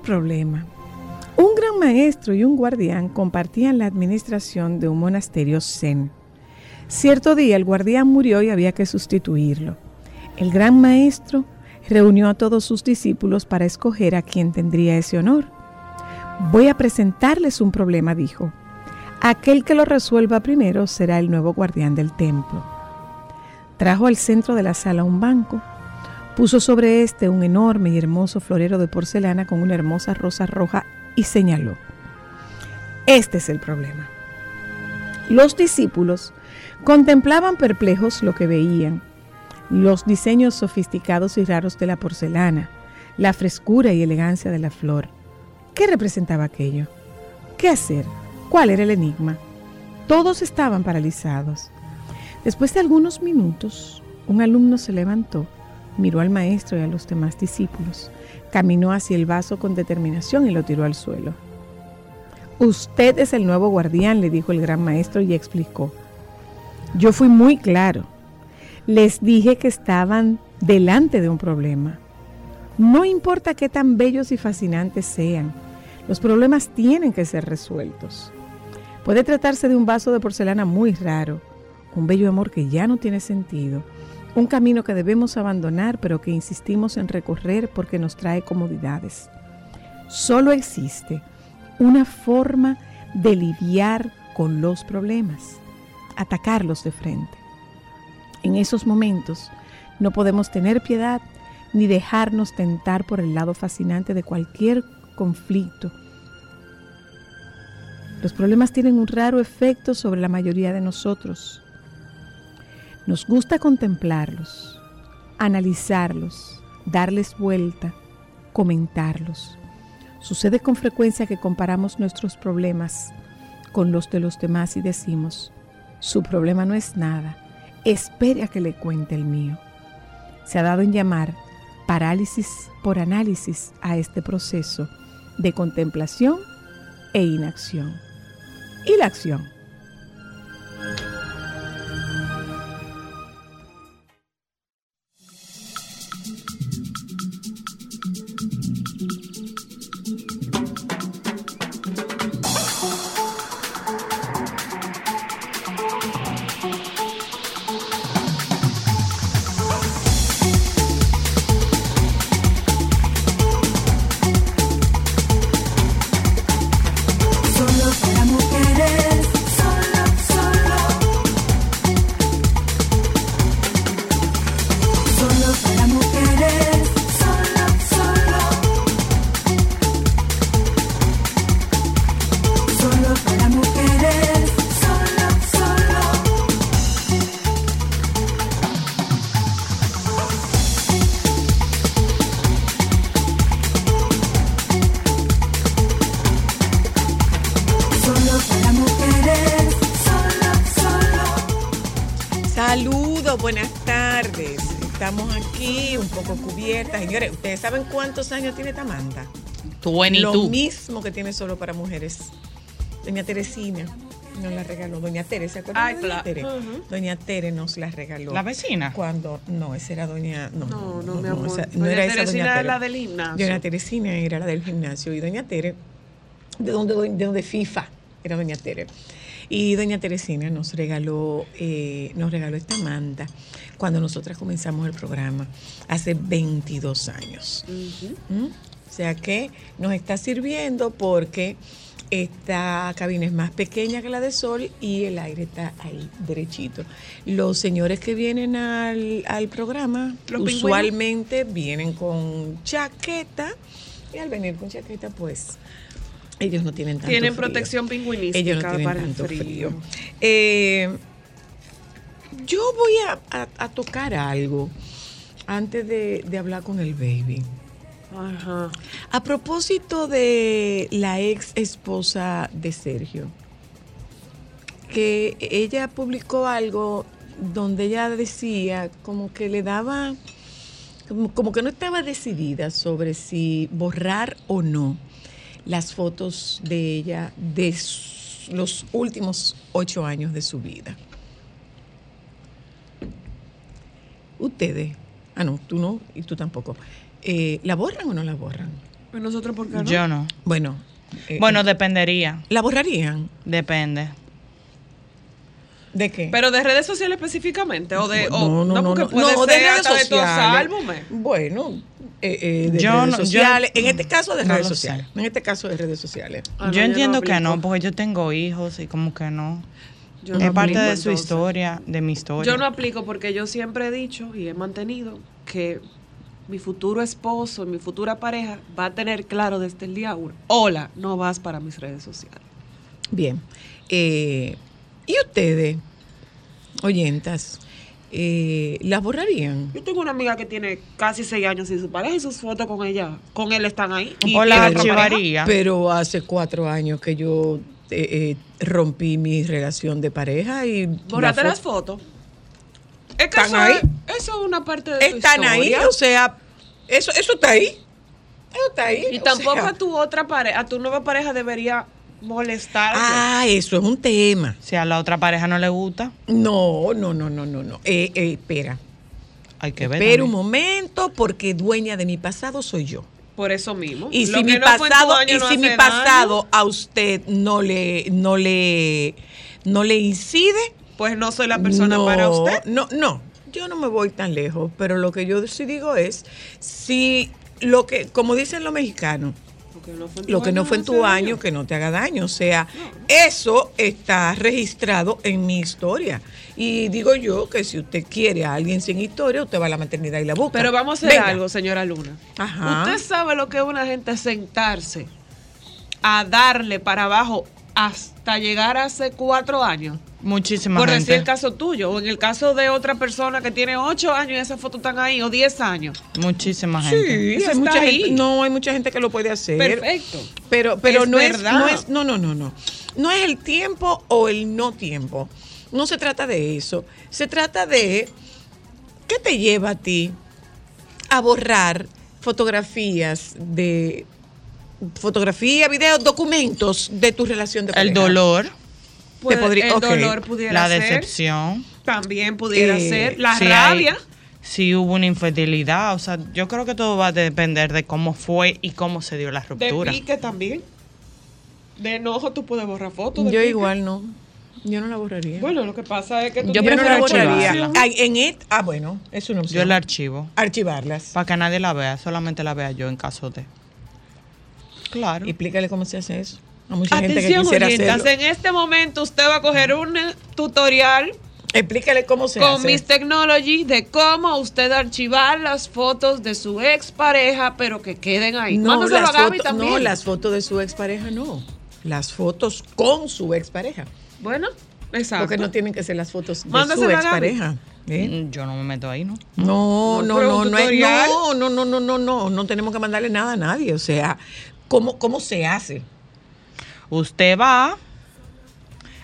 Problema. Un gran maestro y un guardián compartían la administración de un monasterio zen. Cierto día el guardián murió y había que sustituirlo. El gran maestro reunió a todos sus discípulos para escoger a quien tendría ese honor. Voy a presentarles un problema, dijo. Aquel que lo resuelva primero será el nuevo guardián del templo. Trajo al centro de la sala un banco Puso sobre este un enorme y hermoso florero de porcelana con una hermosa rosa roja y señaló, este es el problema. Los discípulos contemplaban perplejos lo que veían, los diseños sofisticados y raros de la porcelana, la frescura y elegancia de la flor. ¿Qué representaba aquello? ¿Qué hacer? ¿Cuál era el enigma? Todos estaban paralizados. Después de algunos minutos, un alumno se levantó miró al maestro y a los demás discípulos, caminó hacia el vaso con determinación y lo tiró al suelo. Usted es el nuevo guardián, le dijo el gran maestro y explicó. Yo fui muy claro. Les dije que estaban delante de un problema. No importa qué tan bellos y fascinantes sean, los problemas tienen que ser resueltos. Puede tratarse de un vaso de porcelana muy raro, un bello amor que ya no tiene sentido, un camino que debemos abandonar pero que insistimos en recorrer porque nos trae comodidades. Solo existe una forma de lidiar con los problemas, atacarlos de frente. En esos momentos no podemos tener piedad ni dejarnos tentar por el lado fascinante de cualquier conflicto. Los problemas tienen un raro efecto sobre la mayoría de nosotros nos gusta contemplarlos, analizarlos, darles vuelta, comentarlos. Sucede con frecuencia que comparamos nuestros problemas con los de los demás y decimos, su problema no es nada, espere a que le cuente el mío. Se ha dado en llamar parálisis por análisis a este proceso de contemplación e inacción. ¿Y la acción? Saben cuántos años tiene Tamanda? Tú en y Lo tú. mismo que tiene solo para mujeres. Doña Teresina nos la regaló. Doña Tere, ¿se acuerdan Ay, de Doña claro. Tere? Doña Tere nos la regaló. La vecina. Cuando, no, esa era doña, no, No, no, mi amor. esa- no Doña era esa Teresina doña es Tere. la del gimnasio. Doña Teresina era la del gimnasio y doña Tere, de donde, de donde FIFA, era doña Tere. Y doña Teresina nos regaló, eh, nos regaló esta manta cuando nosotras comenzamos el programa, hace 22 años. ¿Mm? O sea que nos está sirviendo porque esta cabina es más pequeña que la de Sol y el aire está ahí derechito. Los señores que vienen al, al programa pingüinos. usualmente vienen con chaqueta y al venir con chaqueta pues ellos no tienen tanto Tienen frío. protección pingüinística Ellos no tienen para el tanto frío. frío. Eh, yo voy a, a- a tocar algo antes de, de hablar con el baby. Ajá. A propósito de la ex esposa de Sergio, que ella publicó algo donde ella decía como que le daba, como, como que no estaba decidida sobre si borrar o no las fotos de ella de los últimos ocho años de su vida. Ustedes, ah no, tú no y tú tampoco, eh, ¿la borran o no la borran? ¿Y nosotros por qué no? Yo no. Bueno, eh, Bueno, dependería. ¿la borrarían? Depende. ¿De qué? Pero de redes sociales específicamente o de o- no, no, no, porque no, puede no, de ser redes de todos sociales. álbumes. Bueno, eh, eh, de Yo redes no- yo- sociales. en este caso de no redes sociales. sé. En este caso de redes sociales. Ah, no, yo entiendo que no, porque yo tengo hijos y como que no. Yo es no parte aplico, de su entonces. historia, de mi historia. Yo no aplico porque yo siempre he dicho y he mantenido que mi futuro esposo, mi futura pareja va a tener claro desde el día uno. Hola, no vas para mis redes sociales. Bien. Eh, ¿Y ustedes, oyentas, eh, las borrarían? Yo tengo una amiga que tiene casi seis años sin su pareja y sus fotos con ella, con él están ahí. Y O la archivaría. Pero hace cuatro años que yo eh, eh, rompí mi relación de pareja y... Borrate la las fo- fotos. Es que ¿Están eso, ahí? Es, eso es una parte de tu Están ahí, o sea, eso, eso está ahí. Eso está ahí. Y tampoco sea. a tu otra pareja, a tu nueva pareja debería molestarte. Ah, eso es un tema. Si a la otra pareja no le gusta, No, no, no, no, no, no. Eh, eh, espera. hay que ver. Espera un momento porque dueña de mi pasado soy yo. Por eso mismo. Y Lo si mi no pasado y no si mi pasado a usted no le no le no le incide, pues no soy la persona no, para usted. No, no, yo no me voy tan lejos, pero lo que yo sí digo es si lo que como dicen los mexicanos, que no fue en tu lo que no fue en tu año, que no te haga daño. O sea, eso está registrado en mi historia. Y digo yo que si usted quiere a alguien sin historia, usted va a la maternidad y la busca. Pero vamos a hacer Venga. algo, señora Luna. Ajá. Usted sabe lo que es una gente sentarse a darle para abajo hasta llegar a hace cuatro años. Muchísima Por gente. decir el caso tuyo, o en el caso de otra persona que tiene ocho años y esas fotos están ahí, o diez años. Muchísima gente. Sí, hay mucha ahí. gente, no, hay mucha gente que lo puede hacer. Perfecto. Pero, pero Es no, es, verdad. no es, no, no, no, no. No es el tiempo o el no tiempo. No se trata de eso. Se trata de qué te lleva a ti a borrar fotografías de fotografía, videos, documentos de tu relación de El pareja. dolor, Puede- podría- el dolor pudiera la ser. decepción. También pudiera Eh, ser. La si hay- rabia. si hubo una infidelidad. O sea, yo creo que todo va a depender de cómo fue y cómo se dio la De ruptura. pique también. De enojo tú puedes borrar fotos. de Yo pique. igual no. Yo no la borraría. Bueno, lo que pasa es que tú Yo prefiero la borraría. Ay, en it, ah, bueno, es una opción. Yo el archivo. Archivarlas. Para que nadie la vea, solamente la vea yo en caso de. Claro. Explícale cómo se hace eso. A mucha gente que Atención, quisiera hacerlo. en este momento usted va a coger un tutorial Explícale cómo se con hace. Miss Technology de cómo usted archivar las fotos de su expareja, pero que queden ahí. no, las también. no, las fotos de su expareja no. Las fotos con su expareja. Bueno, exacto. Porque no tienen que ser las fotos de su Mándasela expareja. ¿eh? Mm, Yo no me meto ahí, ¿no? No, No, no, no, no, no, no, no, no, no, no, no tenemos que mandarle nada a nadie. O sea, ¿cómo, cómo se hace? Usted va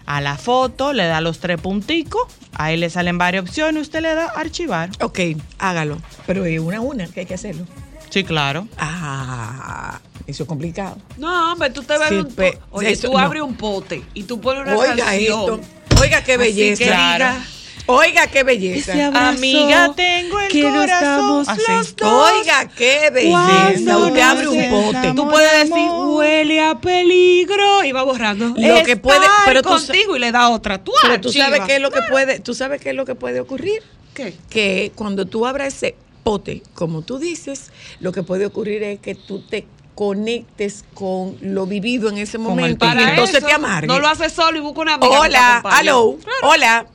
a la foto, le da los tres punticos Ahí le salen varias opciones, usted le da archivar. Ok, hágalo. Pero es una a una que hay que hacerlo. Sí, claro. Ah, eso es complicado. No, hombre, tú te ves Sí, un po- Oye, eso tú no. abres un pote y tú pones una Oiga canción. esto. Oiga qué Así belleza. que diga, Oiga qué belleza. Amiga, tengo el corazón. los dos. Oiga qué belleza. Cuando Usted abre un pote. Tú puedes decir, huele a peligro y va borrando. Lo que puede- pero tú contigo y le da otra. Tú Pero tú sabes qué es lo que puede, tú sabes qué es lo que puede ocurrir. ¿Qué? Que cuando tú abras ese pote, como tú dices, lo que puede ocurrir es que tú te conectes con lo vivido en ese momento y entonces eso, te amargue. No lo haces solo y busca una amiga. Hola, acompañe. aló, hola,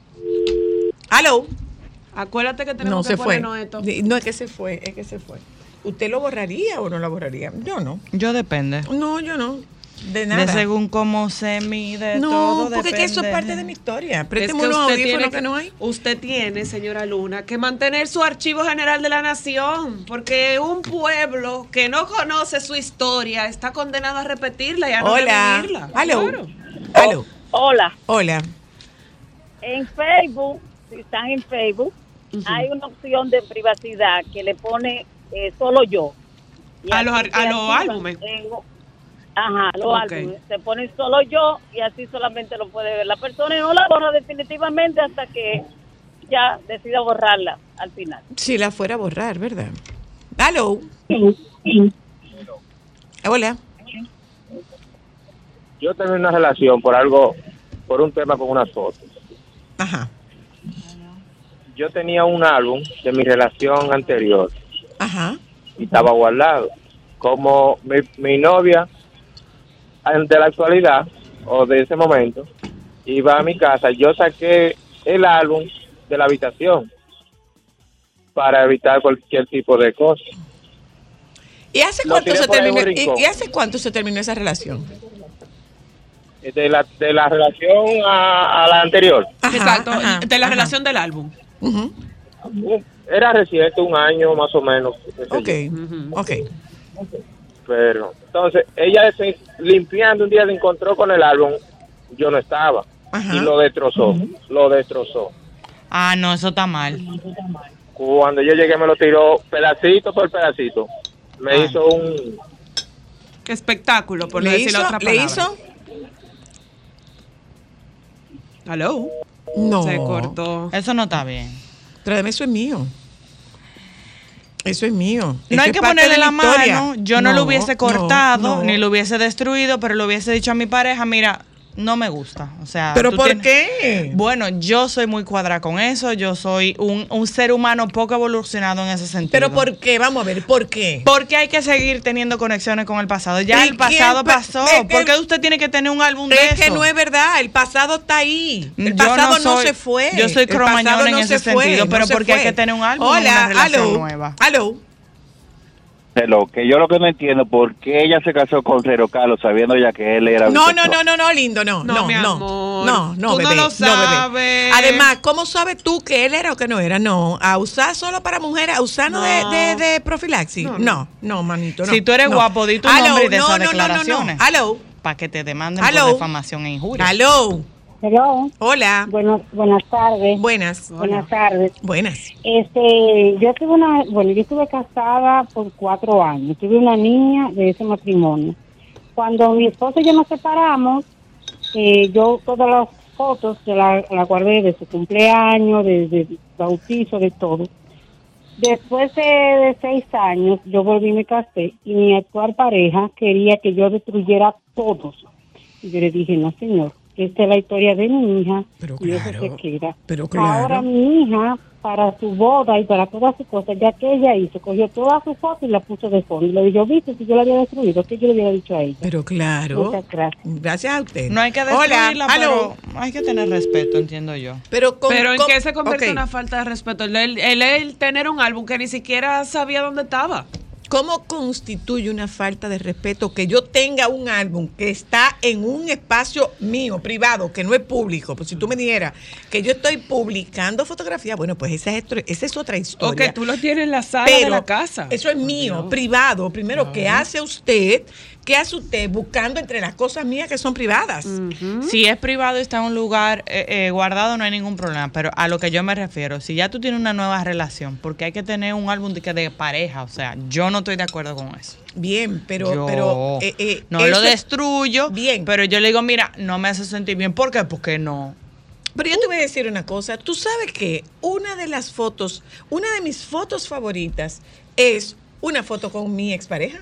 aló. Acuérdate que No tenemos se que fue. ponernos esto. No es que se fue, es que se fue. ¿Usted lo borraría o no lo borraría? Yo no. Yo depende. No, yo no. De nada. De según cómo se mide no, todo. porque es que eso es parte de mi historia. Es Présteme que unos usted audífonos tiene, que no hay. usted tiene, señora Luna, que mantener su archivo general de la nación, porque un pueblo que no conoce su historia está condenado a repetirla y a no Hola. revivirla. Aló. Claro. Aló. Hola, Hola. en Facebook, si están en Facebook, hay una opción de privacidad que le pone eh, solo yo. Y A los a los álbumes. en- ajá, los Ok. álbumes. Se pone solo yo y así solamente lo puede ver la persona y no la borra definitivamente hasta que ya decida borrarla al final. Si la fuera a borrar, ¿verdad? Aló. Hola. yo tengo una relación por algo, por un tema con unas fotos. Ajá. Yo tenía un álbum de mi relación anterior Ajá. y estaba guardado. Como mi, mi novia de la actualidad o de ese momento iba a mi casa, yo saqué el álbum de la habitación para evitar cualquier tipo de cosa. ¿Y hace cuánto se terminó? ¿Y, hace cuánto se terminó esa relación? De la, de la relación a, a la anterior, Ajá, Exacto, ajá, de la ajá. relación del álbum. Era reciente, un año más o menos. Ok. Ok. Pero, entonces, ella se- limpiando un día se encontró con el álbum, yo no estaba. Ajá. Y lo destrozó, lo destrozó. Ah, no, eso está mal. Cuando yo llegué me lo tiró pedacito por pedacito. Me hizo un... Qué espectáculo, por no ¿Le decir hizo? otra ¿Le palabra. hizo? Aló. No. Se cortó. Eso no está bien. Tráeme, eso es mío. Eso es mío. No hay que ponerle la mano. Yo no, lo hubiese cortado, no. ni lo hubiese destruido, pero le hubiese dicho a mi pareja, mira, no me gusta. O sea, ¿Pero por tienes- qué? Bueno, yo soy muy cuadrada con eso. Yo soy un, un ser humano poco evolucionado en ese sentido. ¿Pero por qué? Vamos a ver, ¿por qué? Porque hay que seguir teniendo conexiones con el pasado. Ya ¿Y el pasado pa- pasó. es que- ¿Por qué usted tiene que tener un álbum de Es que eso? no es verdad, el pasado está ahí. El Yo pasado no, soy- se fue. yo soy pasado en no ese se fue, sentido, pero no porque hay fue. que tener un álbum Hola, una relación aló, nueva. Aló. Hello, que yo lo que no entiendo, ¿por qué ella se casó con Cero Carlos sabiendo ya que él era No, no, no, no, no, lindo, no, No, no, mi no, amor. no, no, Tú no bebé, lo no, bebé. sabes. Además, ¿cómo sabes tú que él era o que no era? No, a usar solo para mujeres, a usar no, No. de, de, de profilaxis. No, No, no. no, manito, no. Si tú eres no. guapo, di tu Aló, nombre y de no, esas no, no, no, no. declaraciones. Para que te demanden Aló. por difamación e injuria. aló, Hello, hola, buenas, buenas tardes. buenas, Buenas tardes. buenas. Este, yo tuve una, bueno, yo estuve casada por cuatro años. Tuve una niña de ese matrimonio. Cuando mi esposo y yo nos separamos, eh, yo todas las fotos la, la guardé de su cumpleaños, de, de bautizo, de todo. Después de, de seis años, yo volví y me casé y mi actual pareja quería que yo destruyera todos. Y yo le dije, no señor, esta es la historia de mi hija Pero y eso claro, se queda. pero claro. Ahora mi hija, para su boda y para todas sus cosas, ya que ella hizo, cogió todas sus fotos y la puso de fondo. Y le dijo, viste, si yo la había destruido, que yo le hubiera dicho a ella. Pero claro. Muchas gracias. Gracias a usted. No hay que Hola, destruirla, aló. pero hay que tener respeto, entiendo yo. Pero, con- Pero en con- qué se convierte una falta de respeto. El, el, el- el tener un álbum que ni siquiera sabía dónde estaba. ¿Cómo constituye una falta de respeto que yo tenga un álbum que está en un espacio mío, privado, que no es público? Pues si tú me dijeras que yo estoy publicando fotografías, bueno, pues esa es, esa es otra historia. O que tú lo tienes en la sala de la casa. Eso es mío, privado. Primero, ¿qué hace usted? ¿Qué hace usted buscando entre las cosas mías que son privadas? Si es privado y está en un lugar eh, eh, guardado, no hay ningún problema. Pero a lo que yo me refiero, si ya tú tienes una nueva relación, porque hay que tener un álbum de, pareja, o sea, yo no estoy de acuerdo con eso. Bien, pero, Yo pero eh, eh, no lo es- destruyo, Bien. pero yo le digo, mira, no me hace sentir bien. ¿Por qué? Porque no. Pero yo te voy a decir una cosa. Tú sabes que una de las fotos, una de mis fotos favoritas es una foto con mi expareja.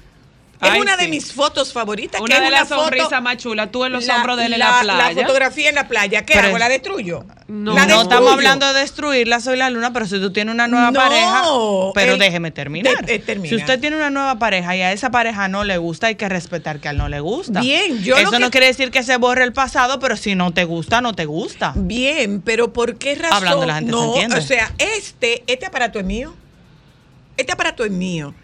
Es Ay, una de mis fotos favoritas. Una que de es las foto- sonrisas más chulas, tú en los la- hombros de él en la- la playa. La fotografía en la playa. ¿Qué Pero hago? ¿La destruyo? No. La no destruyo. estamos hablando de destruirla, soy la luna, pero si tú tienes una nueva No, pareja, pero el- déjeme terminar. te- te- termina. Si usted tiene una nueva pareja y a esa pareja no le gusta, hay que respetar que a él no le gusta. Bien, yo lo Eso que- no quiere decir que se borre el pasado, pero si no te gusta, no te gusta. Bien, pero ¿por qué razón? Hablando la gente se no, entiende. o sea, este, este aparato es mío. Este aparato es mío.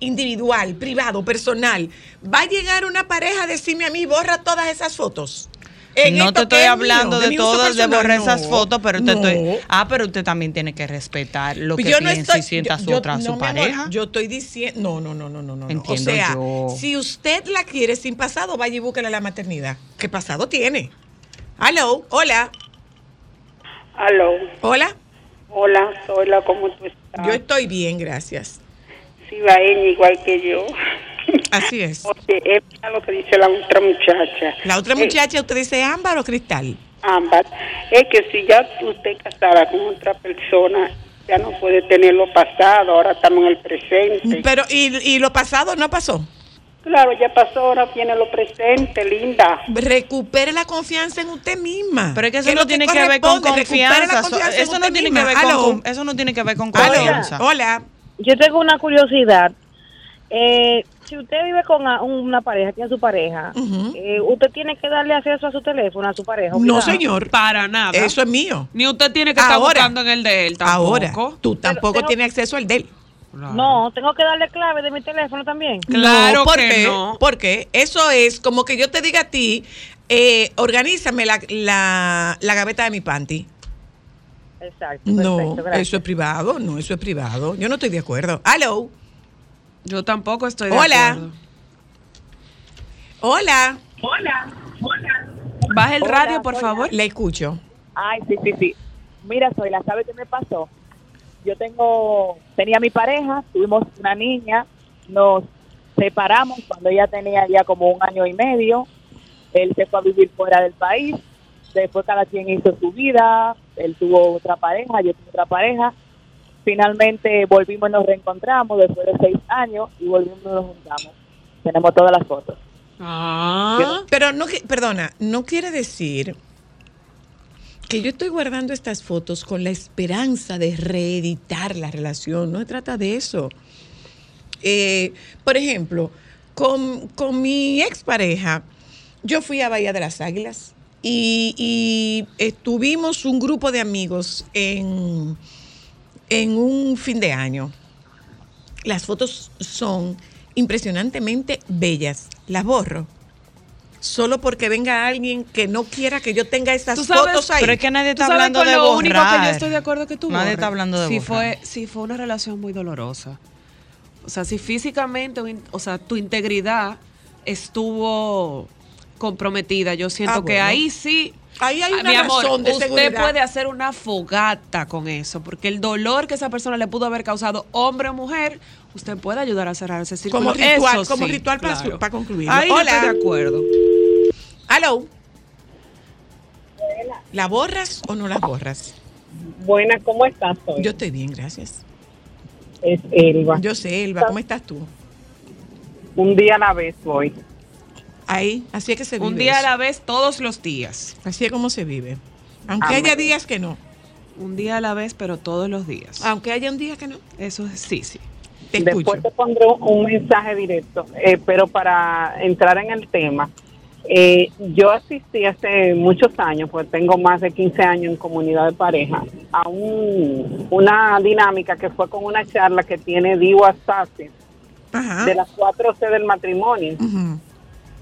Individual, privado, personal. Va a llegar una pareja a decirme a mí, borra todas esas fotos. En no te estoy es hablando mío, de todo, de borrar No, esas fotos, pero te no. estoy. Ah, pero usted también tiene que respetar lo que Yo no piensa estoy- y sienta yo- su yo- otra no, su amor, pareja. yo estoy diciendo, no, no, no, no, no, no. Entiendo o sea, yo. si usted la quiere sin pasado, vaya y búsquela la maternidad. ¿Qué pasado tiene? Hello, hola, Aló, hola. hola, soy la ¿cómo tú estás? Yo estoy bien, gracias. Cibaeña igual que yo. Así es. Oye, es lo que dice la otra muchacha. La otra Eh, muchacha, ¿usted dice ámbar o cristal? ambas. Es que si ya usted casada con otra persona, ya no puede tener lo pasado, ahora estamos en el presente. Pero, ¿y, y lo pasado no pasó? Claro, ya pasó, ahora viene lo presente, linda. Recupere la confianza en usted misma. Pero es que eso no tiene que ver con confianza. Eso no tiene que ver con, Aló. con- eso no tiene que ver con Aló. confianza. Hola. Yo tengo una curiosidad. Eh, si usted vive con a- una pareja, tiene su pareja, eh, ¿usted tiene que darle acceso a su teléfono, a su pareja? No, señor. Para nada. Eso es mío. Ni usted tiene que estar buscando en el de él tampoco. Ahora, tú tampoco pero- tienes acceso al de él. Claro. No, tengo que darle clave de mi teléfono también. Claro no, ¿por que qué? no. Porque eso es como que yo te diga a ti, eh, organízame la, la, la gaveta de mi panty. Exacto. No, perfecto, gracias. eso es privado, no, eso es privado. Yo no estoy de acuerdo. Hello. Yo tampoco estoy de Hola. acuerdo. Hola. Baja el Hola, radio, por hola. favor. Le escucho. Ay, sí, sí, sí. Mira, Zoila, ¿sabe qué me pasó? Yo tengo, tenía mi pareja, tuvimos una niña, nos separamos cuando ella tenía ya como un año y medio. Él se fue a vivir fuera del país. Después cada quien hizo su vida. Él tuvo otra pareja, yo tuve otra pareja. Finalmente volvimos y nos reencontramos después de seis años y volvimos y nos juntamos. Tenemos todas las fotos. Ah. Pero no, perdona, no quiere decir que yo estoy guardando estas fotos con la esperanza de reeditar la relación. No se trata de eso. Eh, por ejemplo, con, con mi expareja, yo fui a Bahía de las Águilas y, y estuvimos un grupo de amigos en, en un fin de año. Las fotos son impresionantemente bellas. Las borro. Solo porque venga alguien que no quiera que yo tenga esas Tú sabes, fotos ahí. Pero es que nadie ¿Tú está sabes hablando con de lo borrar. único que yo estoy de acuerdo que tú Nadie borres? está hablando de si borrar. fue si fue una relación muy dolorosa. O sea, si físicamente, o sea, tu integridad estuvo comprometida, yo siento Ah, que ahí sí Ahí hay Ah, una mi amor, razón de usted seguridad. puede hacer una fogata con eso, porque el dolor que esa persona le pudo haber causado, hombre o mujer, usted puede ayudar a cerrar ese círculo. Como ritual, Eso como sí, ritual para, claro. para concluirlo. Ahí Hola. estoy de acuerdo. Hello. ¿La borras o no la borras? Buenas, ¿cómo estás hoy? Yo estoy bien, gracias. Es Elba. Yo sé, Elba, ¿cómo estás tú? Un día a la vez voy. Ahí, así es que se vive. Un día a la vez, todos los días. Así es como se vive. Aunque Amén. haya días que no. Un día a la vez, pero todos los días. Aunque haya un día que no. Eso es, sí, sí. Te escucho. Después te pondré un mensaje directo, eh, pero para entrar en el tema, eh, yo asistí hace muchos años, pues tengo más de 15 años en comunidad de pareja, a un- una dinámica que fue con una charla que tiene Diwa Sassi de las cuatro C del matrimonio. Ujú.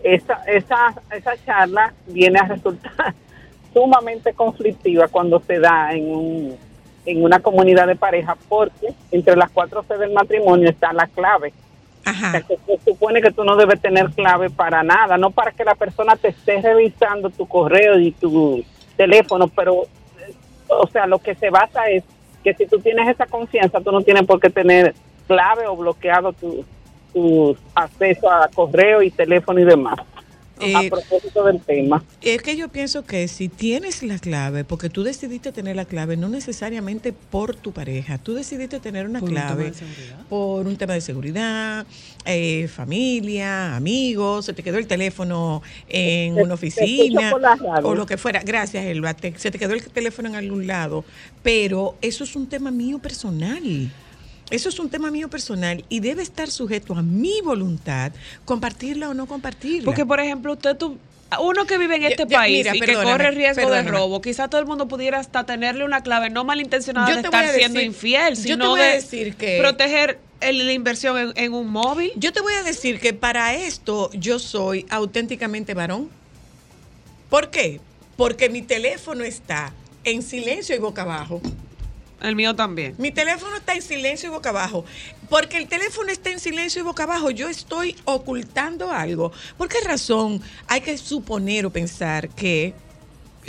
Esa, esa, esa charla viene a resultar sumamente conflictiva cuando se da en, un, en una comunidad de pareja, porque entre las cuatro C del matrimonio está la clave. O sea, que se supone que tú no debes tener clave para nada, no para que la persona te esté revisando tu correo y tu teléfono, pero, eh, o sea, lo que se basa es que si tú tienes esa confianza, tú no tienes por qué tener clave o bloqueado tu, tu acceso a correo y teléfono y demás. a propósito del tema. Es que yo pienso que si tienes la clave, porque tú decidiste tener la clave, no necesariamente por tu pareja, tú decidiste tener una Por clave por un tema de seguridad, eh, familia, amigos, se te quedó el teléfono en una oficina o lo que fuera. Gracias, Elba. te- se te quedó el teléfono en algún lado, pero eso es un tema mío personal. Eso es un tema mío personal y debe estar sujeto a mi voluntad compartirla o no compartirla. Porque, por ejemplo, usted tú, uno que vive en este país mira, y que corre riesgo de robo, quizá todo el mundo pudiera hasta tenerle una clave no malintencionada Yo de estar siendo infiel, sino de decir que- proteger el- la inversión en, en un móvil. Yo te voy a decir que para esto yo soy auténticamente varón. ¿Por qué? Porque mi teléfono está en silencio y boca abajo. El mío también. Mi teléfono está en silencio y boca abajo. Porque el teléfono está en silencio y boca abajo, yo estoy ocultando algo. ¿Por qué razón hay que suponer o pensar que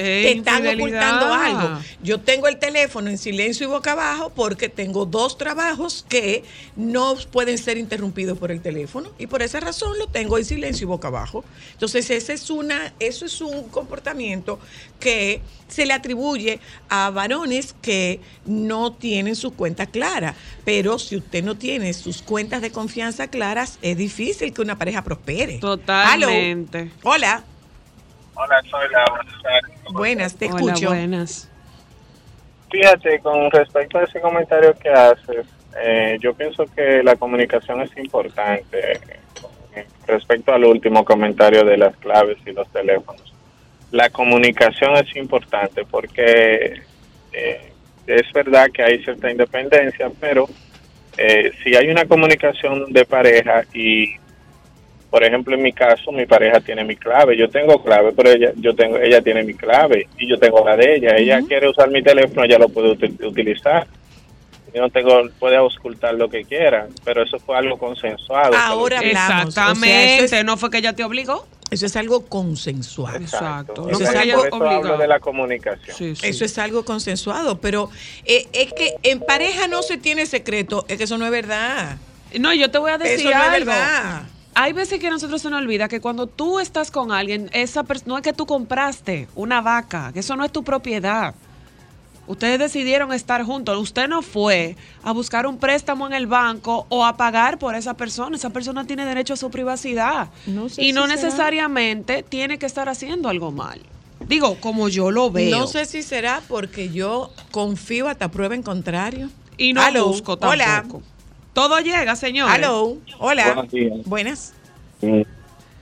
te están ocultando algo. Yo tengo el teléfono en silencio y boca abajo porque tengo dos trabajos que no pueden ser interrumpidos por el teléfono y por esa razón lo tengo en silencio y boca abajo. Entonces, ese es una, eso es un comportamiento que se le atribuye a varones que no tienen su cuenta clara. Pero si usted no tiene sus cuentas de confianza claras, es difícil que una pareja prospere. Totalmente. Hola. Hola, soy Buenas, te Hola, escucho. buenas. Fíjate, con respecto a ese comentario que haces, eh, yo pienso que la comunicación es importante. eh, Respecto al último comentario de las claves y los teléfonos, la comunicación es importante porque eh, es verdad que hay cierta independencia, pero eh, si hay una comunicación de pareja y por ejemplo en mi caso mi pareja tiene mi clave yo tengo clave pero ella yo tengo ella tiene mi clave y yo tengo la de ella ella quiere usar mi teléfono ella lo puede util- utilizar yo no tengo puede ocultar lo que quiera pero eso fue algo consensuado Ahora. O sea, Exactamente. es- no fue que ella te obligó. Eso es algo consensuado. Exacto. Eso es algo eso hablo de la comunicación Eso es algo consensuado, pero eh, es que en pareja no se tiene secreto, es que eso no es verdad. No, yo te voy a decir Eso no es algo. verdad. Hay veces que a nosotros se nos olvida que cuando tú estás con alguien, esa no es que tú compraste una vaca, que eso no es tu propiedad. Ustedes decidieron estar juntos. Usted no fue a buscar un préstamo en el banco o a pagar por esa persona. Esa persona tiene derecho a su privacidad. No sé y no será. necesariamente tiene que estar haciendo algo mal. Digo, como yo lo veo. No sé si será porque yo confío hasta prueba en contrario. Y no Aló, busco Hola. Todo llega, señor. Aló. Hola. Buenos días. Buenas. Sí,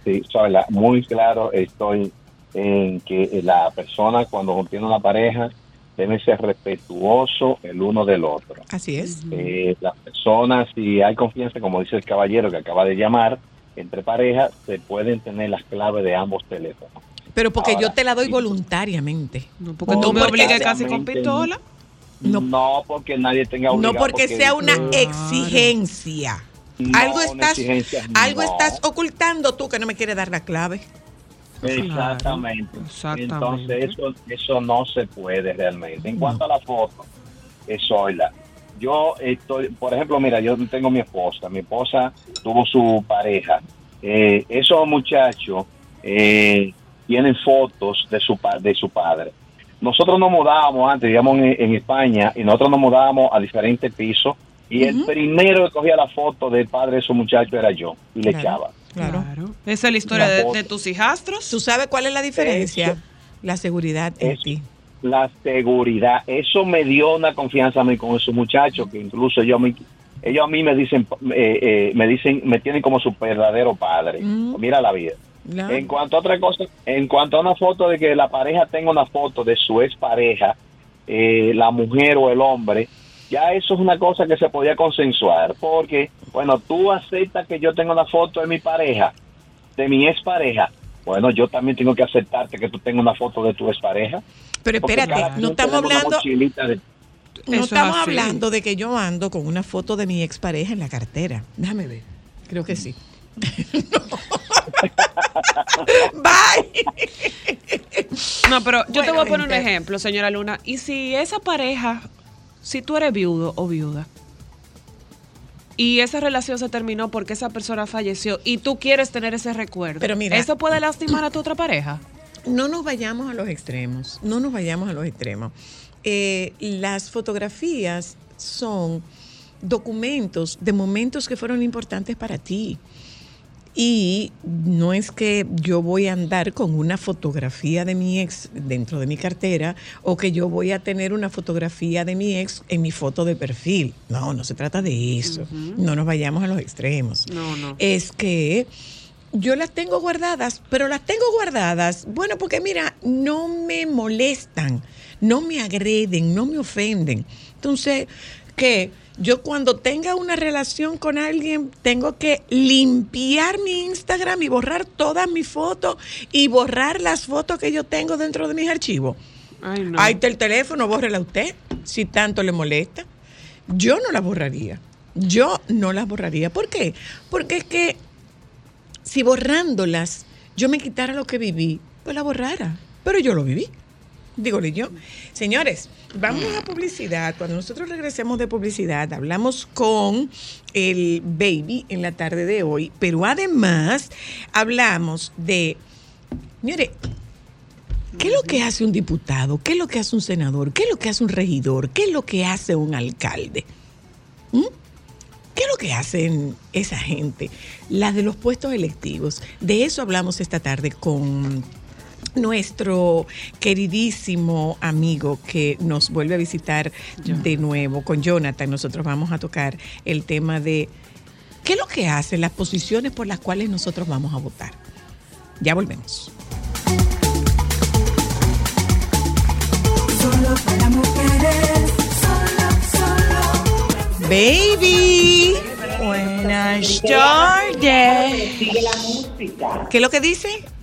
sí, muy claro estoy en que la persona cuando tiene una pareja debe ser respetuoso el uno del otro. Así es. Eh, las personas, si hay confianza, como dice el caballero que acaba de llamar, entre parejas se pueden tener las claves de ambos teléfonos. Pero porque Ahora, yo te la doy voluntariamente. No, porque tú me obligues casi con pistola. No, porque nadie tenga No porque sea una exigencia. No, algo estás, exigencia, algo no. estás ocultando tú que no me quieres dar la clave. Exactamente. Entonces eso, eso no se puede realmente. En cuanto a la foto, eso la. Yo estoy, por ejemplo, mira, yo tengo mi esposa, mi esposa tuvo su pareja. Eh, esos muchachos eh, tienen fotos de su, pa- de su padre. Nosotros nos mudábamos antes, digamos, en, en España, y nosotros nos mudábamos a diferentes pisos, y el primero que cogía la foto del padre de esos muchachos era yo, y le echaba. Claro. Esa es la historia La de, tus hijastros. ¿Tú sabes cuál es la diferencia? Eso. La seguridad en ti. la seguridad. Eso me dio una confianza a mí con esos muchachos que incluso yo a mí, ellos a mí me dicen, eh, eh, me dicen, me tienen como su verdadero padre. Mira la vida. En cuanto a otra cosa, en cuanto a una foto de que la pareja tenga una foto de su expareja, eh, la mujer o el hombre, ya eso es una cosa que se podía consensuar, porque, bueno, tú aceptas que yo tengo una foto de mi pareja, de mi expareja, bueno, yo también tengo que aceptarte que tú tengas una foto de tu expareja. Pero espérate, no estamos hablando... No estamos hablando de que yo ando con una foto de mi expareja en la cartera. Déjame ver. Creo que sí. Bye. No, pero yo te voy a poner un ejemplo, señora Luna. Y si esa pareja, si tú eres viudo o viuda, y esa relación se terminó porque esa persona falleció y tú quieres tener ese recuerdo, pero mira, ¿eso puede lastimar a tu otra pareja? No nos vayamos a los extremos, no nos vayamos a los extremos. Eh, las fotografías son documentos de momentos que fueron importantes para ti. Y no es que yo voy a andar con una fotografía de mi ex dentro de mi cartera o que yo voy a tener una fotografía de mi ex en mi foto de perfil. No, no se trata de eso. No nos vayamos a los extremos. No, no. Es que yo las tengo guardadas, pero las tengo guardadas, bueno, porque mira, no me molestan, no me agreden, no me ofenden. Entonces, ¿qué? Yo cuando tenga una relación con alguien, tengo que limpiar mi Instagram y borrar todas mis fotos y borrar las fotos que yo tengo dentro de mis archivos. Ay, no. Ahí está el teléfono, bórrela usted, si tanto le molesta. Yo no la borraría. Yo no las borraría. ¿Por qué? Porque es que si borrándolas yo me quitara lo que viví, pues la borrara. Pero yo lo viví. Dígole yo. Señores, vamos a publicidad. Cuando nosotros regresemos de publicidad, hablamos con el baby en la tarde de hoy, pero además hablamos de, mire, ¿qué es lo que hace un diputado? ¿Qué es lo que hace un senador? ¿Qué es lo que hace un regidor? ¿Qué es lo que hace un alcalde? ¿Mm? ¿Qué es lo que hacen esa gente? Las de los puestos electivos. De eso hablamos esta tarde con nuestro queridísimo amigo que nos vuelve a visitar de nuevo con Jonathan. Nosotros vamos a tocar el tema de qué es lo que hacen las posiciones por las cuales nosotros vamos a votar. Ya volvemos. Baby. Buenas tardes. ¿Qué es lo que dice?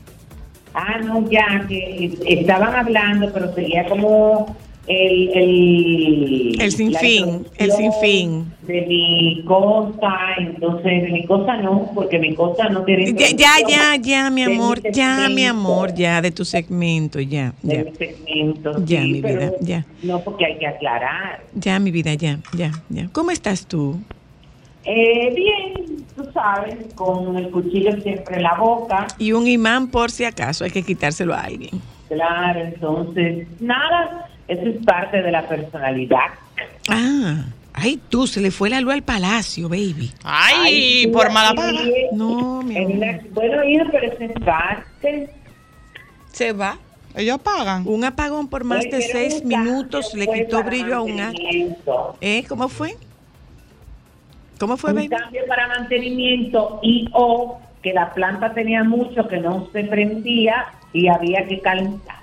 Ah, no, ya, que estaban hablando, pero sería como el... El, el sinfín, el sinfín. De mi cosa, entonces, de mi cosa no, porque mi cosa no tiene... Ya, ya, ya, ya, mi amor, ya, mi amor, ya, de tu segmento, ya. De ya. mi segmento, Ya, mi vida, ya. No, porque hay que aclarar. Ya, mi vida, ya, ya, ya. ¿Cómo estás tú? Eh, bien, tú sabes, con el cuchillo siempre en la boca. Y un imán por si acaso, hay que quitárselo a alguien. Claro, entonces, nada, eso es parte de la personalidad. Ah, ay, tú, se le fue la luz al palacio, baby. Ay, por mala paga. No, mi amor. Bueno, ir, pero es en parte. Se va. Ellos pagan. Un apagón por más de seis minutos le quitó brillo a un... a- ¿Eh? ¿Cómo fue? ¿Cómo fue, un baby? cambio para mantenimiento y o que la planta tenía mucho que no se prendía y había que calentar.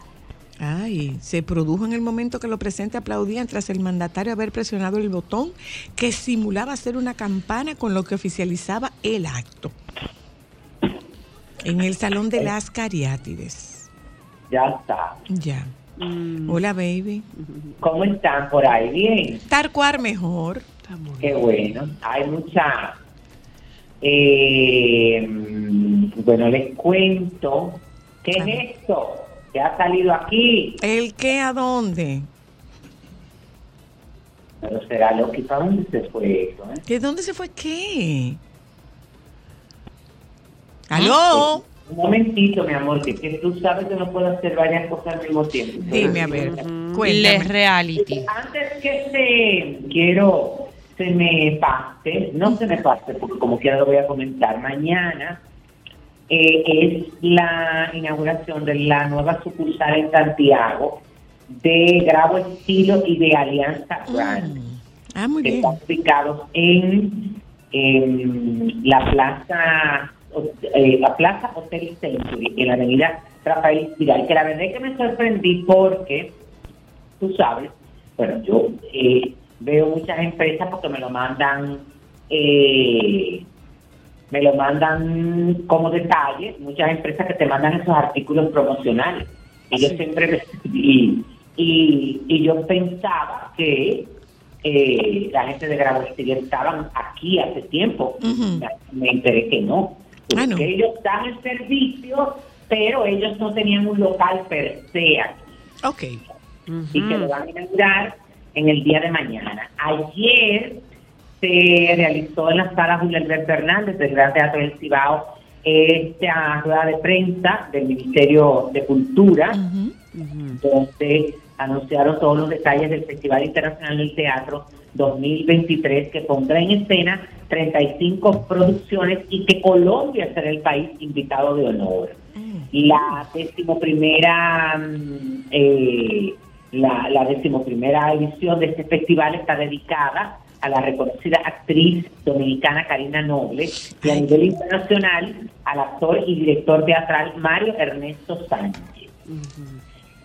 Ay, se produjo en el momento que los presentes aplaudían tras el mandatario haber presionado el botón que simulaba ser una campana con lo que oficializaba el acto. En el Salón de las Cariátides. Ya está. Ya. Hola, baby. ¿Cómo están por ahí? Bien. Tarcuar mejor. Qué bueno. Hay mucha... eh, bueno, les cuento. ¿Qué es esto? ¿Qué ha salido aquí? ¿El qué a dónde? Pero será lo que... ¿Para dónde se fue eso? eh? ¿De dónde se fue qué? ¿Aló? Un momentito, mi amor, que, que tú sabes que no puedo hacer varias cosas al mismo tiempo. Dime, a ver, Les cuéntame. reality. Antes que se quiero se me pase, no se me pase, porque como quiera lo voy a comentar mañana, eh, es la inauguración de la nueva sucursal en Santiago de Grabo Estilo y de Alianza Brand, Ah, muy que bien. están ubicados en, en la plaza eh, la plaza Hotel Century, en la avenida Rafael Espiral, que la verdad es que me sorprendí porque tú sabes, bueno, yo eh, veo muchas empresas porque me lo mandan, eh, me lo mandan como detalle, muchas empresas que te mandan esos artículos promocionales. Y yo siempre, y, y, y yo pensaba que eh, la gente de Grabo estaban aquí hace tiempo. Me enteré que no. Ah, que ellos dan el servicio, pero ellos no tenían un local per se aquí. Ok. Y que lo van a inaugurar en el día de mañana. Ayer se realizó en la sala Julio Alberto Hernández del Gran Teatro del Cibao esta rueda de prensa del Ministerio de Cultura, donde anunciaron todos los detalles del Festival Internacional del Teatro 2023 que pondrá en escena 35 producciones y que Colombia será el país invitado de honor. La decimoprimera mm, eh, la, la decimoprimera edición de este festival está dedicada a la reconocida actriz dominicana Karina Noble y a nivel internacional al actor y director teatral Mario Ernesto Sánchez.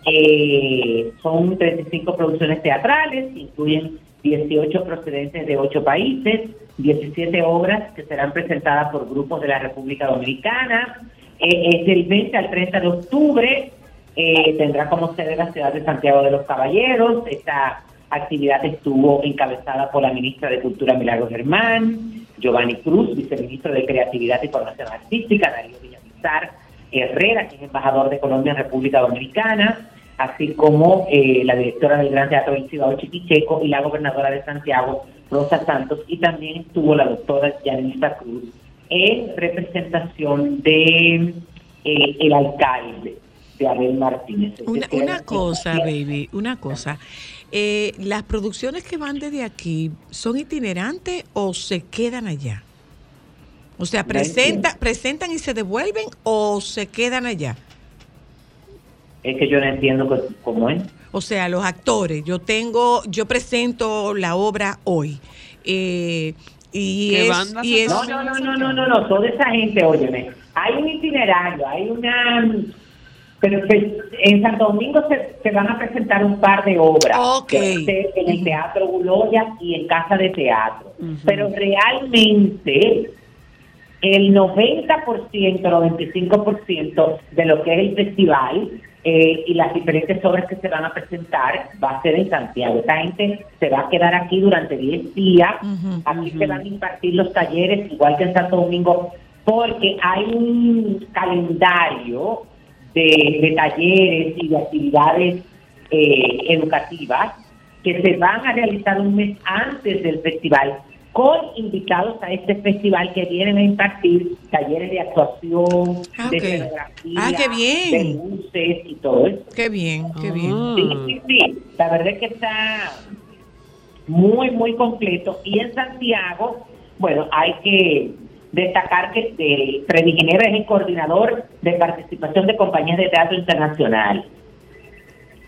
Eh, son 35 producciones teatrales, incluyen 18 procedentes de 8 países, 17 obras que serán presentadas por grupos de la República Dominicana. Eh, es del 20 al 30 de octubre, eh, tendrá como sede la ciudad de Santiago de los Caballeros. Esta actividad estuvo encabezada por la ministra de Cultura Milagro Germán, Giovanni Cruz, viceministro de Creatividad y Formación Artística, Darío Villamizar Herrera, que es embajador de Colombia en República Dominicana, así como eh, la directora del Gran Teatro del Cibao Chiquicheco y la gobernadora de Santiago, Rosa Santos, y también estuvo la doctora Yanisa Cruz en representación de eh, el alcalde de Abel Martínez. Una, cosa, baby, una cosa. Eh, ¿Las producciones que van desde aquí son itinerantes o se quedan allá? O sea, presenta, ¿presentan y se devuelven o se quedan allá? Es que yo no entiendo cómo es. O sea, los actores, yo tengo, yo presento la obra hoy. Eh, y, es, no, no, no, no, no, no, no, toda esa gente, óyeme, hay un itinerario, hay una... Pero en Santo Domingo se, van a presentar un par de obras en el Teatro Guloya y en Casa de Teatro. Pero realmente el 90%, 95% de lo que es el festival eh, y las diferentes obras que se van a presentar va a ser en Santiago. Esta gente se va a quedar aquí durante 10 días. aquí se van a impartir los talleres, igual que en Santo Domingo, porque hay un calendario de, talleres y de actividades eh, educativas que se van a realizar un mes antes del festival con invitados a este festival que vienen a impartir talleres de actuación, ah, de fotografía, ah, qué bien. de luces y todo eso. Qué bien, qué bien. Sí, sí, sí. La verdad es que está muy, muy completo. Y en Santiago, bueno, hay que destacar que el Freddy Ginebra es el coordinador de participación de compañías de teatro internacional.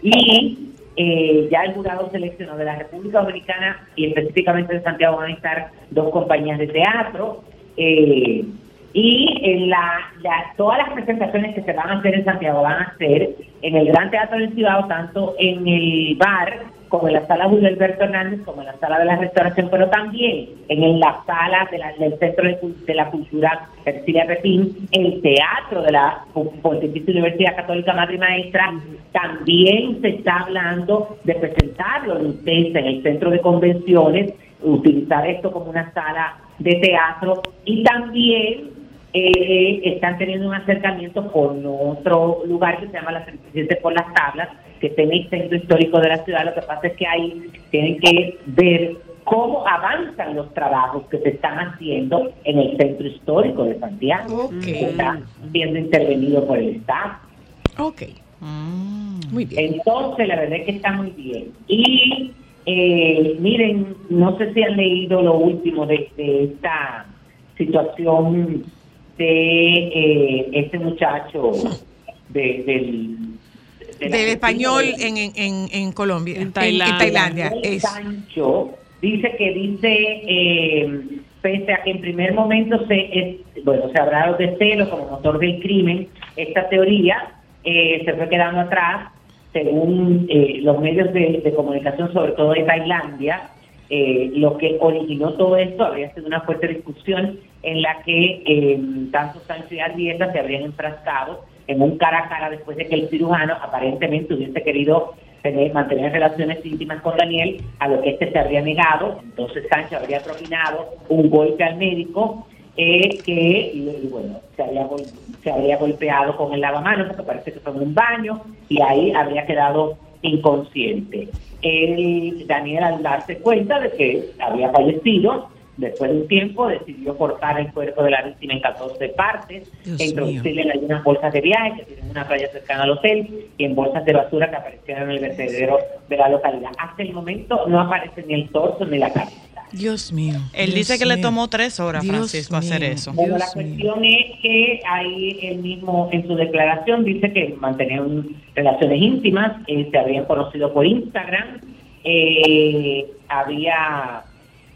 Y eh, ya el jurado seleccionó de la República Dominicana y específicamente de Santiago van a estar dos compañías de teatro. Eh, y en la, todas las presentaciones que se van a hacer en Santiago van a ser en el Gran Teatro del Cibao, tanto en el bar como en la sala Julio Alberto Hernández, como en la sala de la restauración, pero también en la sala del Centro de, la Cultura Cecilia Pepín, el Teatro de la Pontificia Universidad Católica Madre y Maestra, también se está hablando de presentarlo en en el Centro de Convenciones, utilizar esto como una sala de teatro y también eh, están teniendo un acercamiento con otro lugar que se llama la Presidente por las Tablas, que está en el centro histórico de la ciudad. Lo que pasa es que ahí tienen que ver cómo avanzan los trabajos que se están haciendo en el centro histórico de Santiago, que está siendo intervenido por el Estado. Ok. Mm. Muy bien. Entonces, la verdad es que está muy bien. Y eh, miren, no sé si han leído lo último de, esta situación de eh, este muchacho del del español en, en, en, Colombia, en Tailandia. En Sancho dice que dice, eh, pese a que en primer momento se, bueno, se hablado de celo como motor del crimen, esta teoría eh, se fue quedando atrás según eh, los medios de, comunicación, sobre todo de Tailandia, eh, lo que originó todo esto habría sido una fuerte discusión en la que eh, tanto Sánchez y Arrieta se habrían enfrascado en un cara a cara después de que el cirujano aparentemente hubiese querido tener, mantener relaciones íntimas con Daniel, a lo que este se habría negado. Entonces Sánchez habría propinado un golpe al médico eh, que, bueno, se habría, se habría golpeado con el lavamanos, porque parece que fue en un baño, y ahí habría quedado inconsciente. Él, Daniel, al darse cuenta de que había fallecido, después de un tiempo decidió cortar el cuerpo de la víctima en 14 partes, e introducirle en algunas bolsas de viaje que tienen una playa cercana al hotel y en bolsas de basura que aparecieron en el vertedero de la localidad. Hasta el momento no aparece ni el torso ni la cabeza. Dios mío. Él dice que le tomó tres horas, Francisco, hacer eso. Bueno, la cuestión es que ahí él mismo en su declaración dice que mantenían relaciones íntimas, eh, se habían conocido por Instagram, eh, había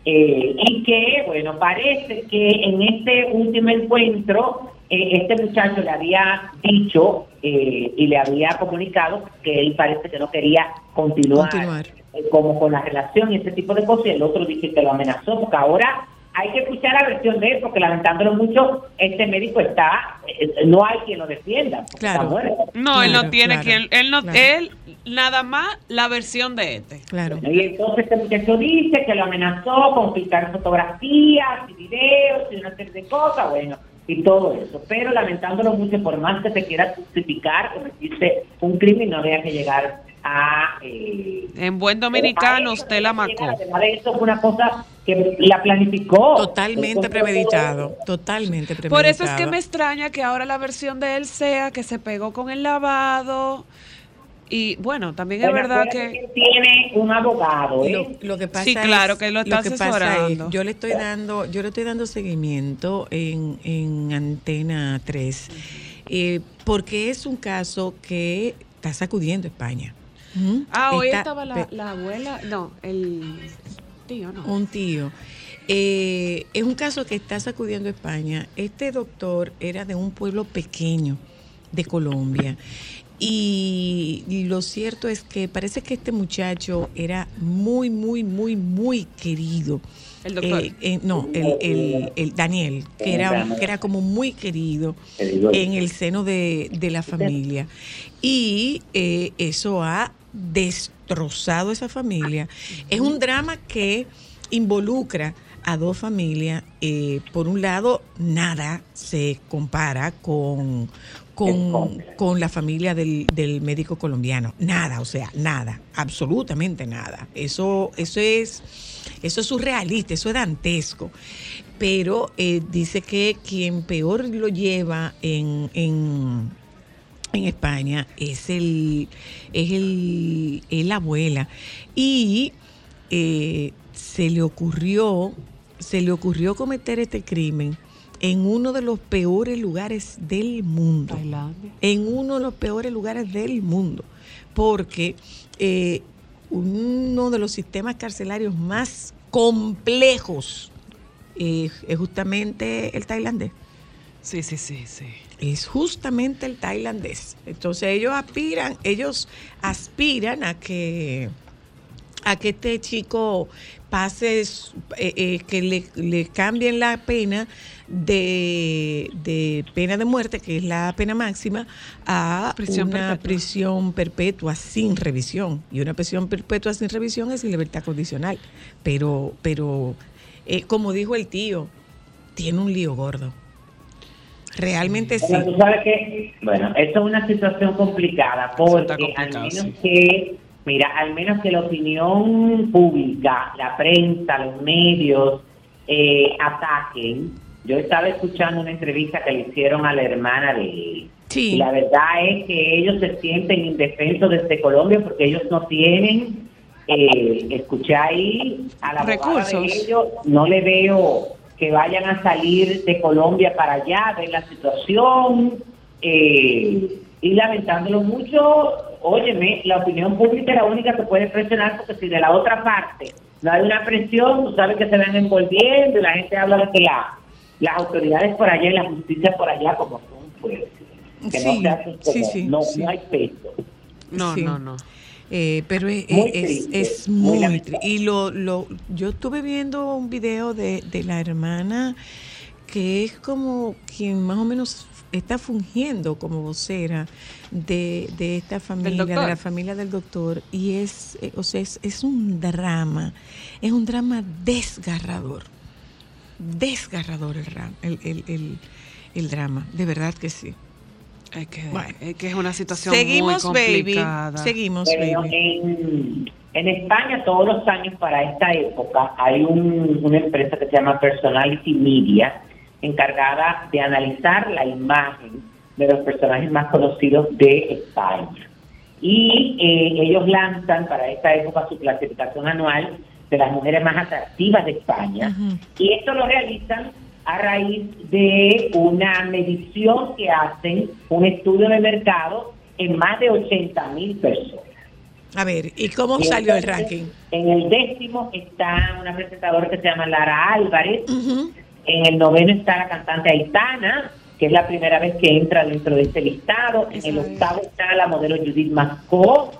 eh, y que, bueno, parece que en este último encuentro este muchacho le había dicho y le había comunicado que él parece que no quería continuar. continuar como con la relación y ese tipo de cosas, y el otro dice que lo amenazó, porque ahora hay que escuchar la versión de él, porque lamentándolo mucho, este médico está, eh, no hay quien lo defienda. Claro. No, él no tiene quien, él no, él nada más la versión de este. Claro. Y entonces este muchacho dice que lo amenazó con filtrar fotografías y videos y una serie de cosas, bueno, y todo eso. Pero lamentándolo mucho, por más que se quiera justificar, cometiste un crimen, no había que llegar eh, en buen dominicano, usted la macó. eso fue una cosa que la planificó. Totalmente premeditado, totalmente premeditado. Por eso es que me extraña que ahora la versión de él sea que se pegó con el lavado. Y bueno, también es verdad que, tiene un abogado. ¿eh? Lo, que pasa sí, claro, que lo está asesorando. yo le estoy dando, yo le estoy dando seguimiento en, en Antena 3, eh, porque es un caso que está sacudiendo España. Ah, hoy estaba la, abuela, no, el tío, no. Un tío. Eh, es un caso que está sacudiendo España. Este doctor era de un pueblo pequeño de Colombia. Y, lo cierto es que parece que este muchacho era muy, muy, muy, muy querido. El doctor. Eh, eh, no, el, el, Daniel, que era, que era como muy querido en el seno de, de la familia. Y eso ha destrozado esa familia. Es un drama que involucra a dos familias. Eh, por un lado, nada se compara con, con, la familia del, del, médico colombiano. Nada, o sea, nada, absolutamente nada. Eso, eso es, eso es surrealista, eso es dantesco. Pero eh, dice que quien peor lo lleva en, en en España es el es el, la abuela. Y eh, se le ocurrió se le ocurrió cometer este crimen en uno de los peores lugares del mundo. En uno de los peores lugares del mundo. Porque eh, uno de los sistemas carcelarios más complejos eh, es justamente el tailandés. Sí sí sí sí es justamente el tailandés. Entonces ellos aspiran, ellos aspiran a que a que este chico pase, eh, eh, que le, cambien la pena de, de, pena de muerte, que es la pena máxima, a una prisión perpetua sin revisión. Y una prisión perpetua sin revisión es libertad condicional. Pero, pero eh, como dijo el tío, tiene un lío gordo. Realmente sí. Bueno, sabes que, bueno, esto es una situación complicada porque al menos que, mira, al menos que la opinión pública, la prensa, los medios eh, ataquen. Yo estaba escuchando una entrevista que le hicieron a la hermana de él. Y la verdad es que ellos se sienten indefensos desde Colombia porque ellos no tienen, eh, escuché ahí a la recursos de ellos, no le veo que vayan a salir de Colombia para allá, ver la situación, eh, y lamentándolo mucho, óyeme, la opinión pública es la única que puede presionar, porque si de la otra parte no hay una presión, tú sabes que se van envolviendo y la gente habla de que la, las autoridades por allá y la justicia por allá como son, pues, que no se hacen no, no hay peso. No, no, no. Eh, pero es Muy es, triste, es muy muy, lamentable. triste. Y lo, lo, yo estuve viendo un video de, de la hermana que es como quien más o menos está fungiendo como vocera de, de esta familia, de la familia del doctor, y es, eh, o sea, es, es un drama, es un drama desgarrador, desgarrador el, el, el- el drama, de verdad que sí. Es que, Bueno. es que es una situación Seguimos, muy baby, complicada. seguimos, Bueno, baby. en, en España todos los años para esta época hay un- una empresa que se llama Personality Media encargada de analizar la imagen de los personajes más conocidos de España. Y eh, ellos lanzan para esta época su clasificación anual de las mujeres más atractivas de España. Y esto lo realizan a raíz de una medición que hacen, un estudio de mercado en más de 80 mil personas. A ver, ¿y cómo salió el ranking? En el décimo está una presentadora que se llama Lara Álvarez. En el noveno está la cantante Aitana, que es la primera vez que entra dentro de este listado. En el octavo está la modelo Judith Mascó.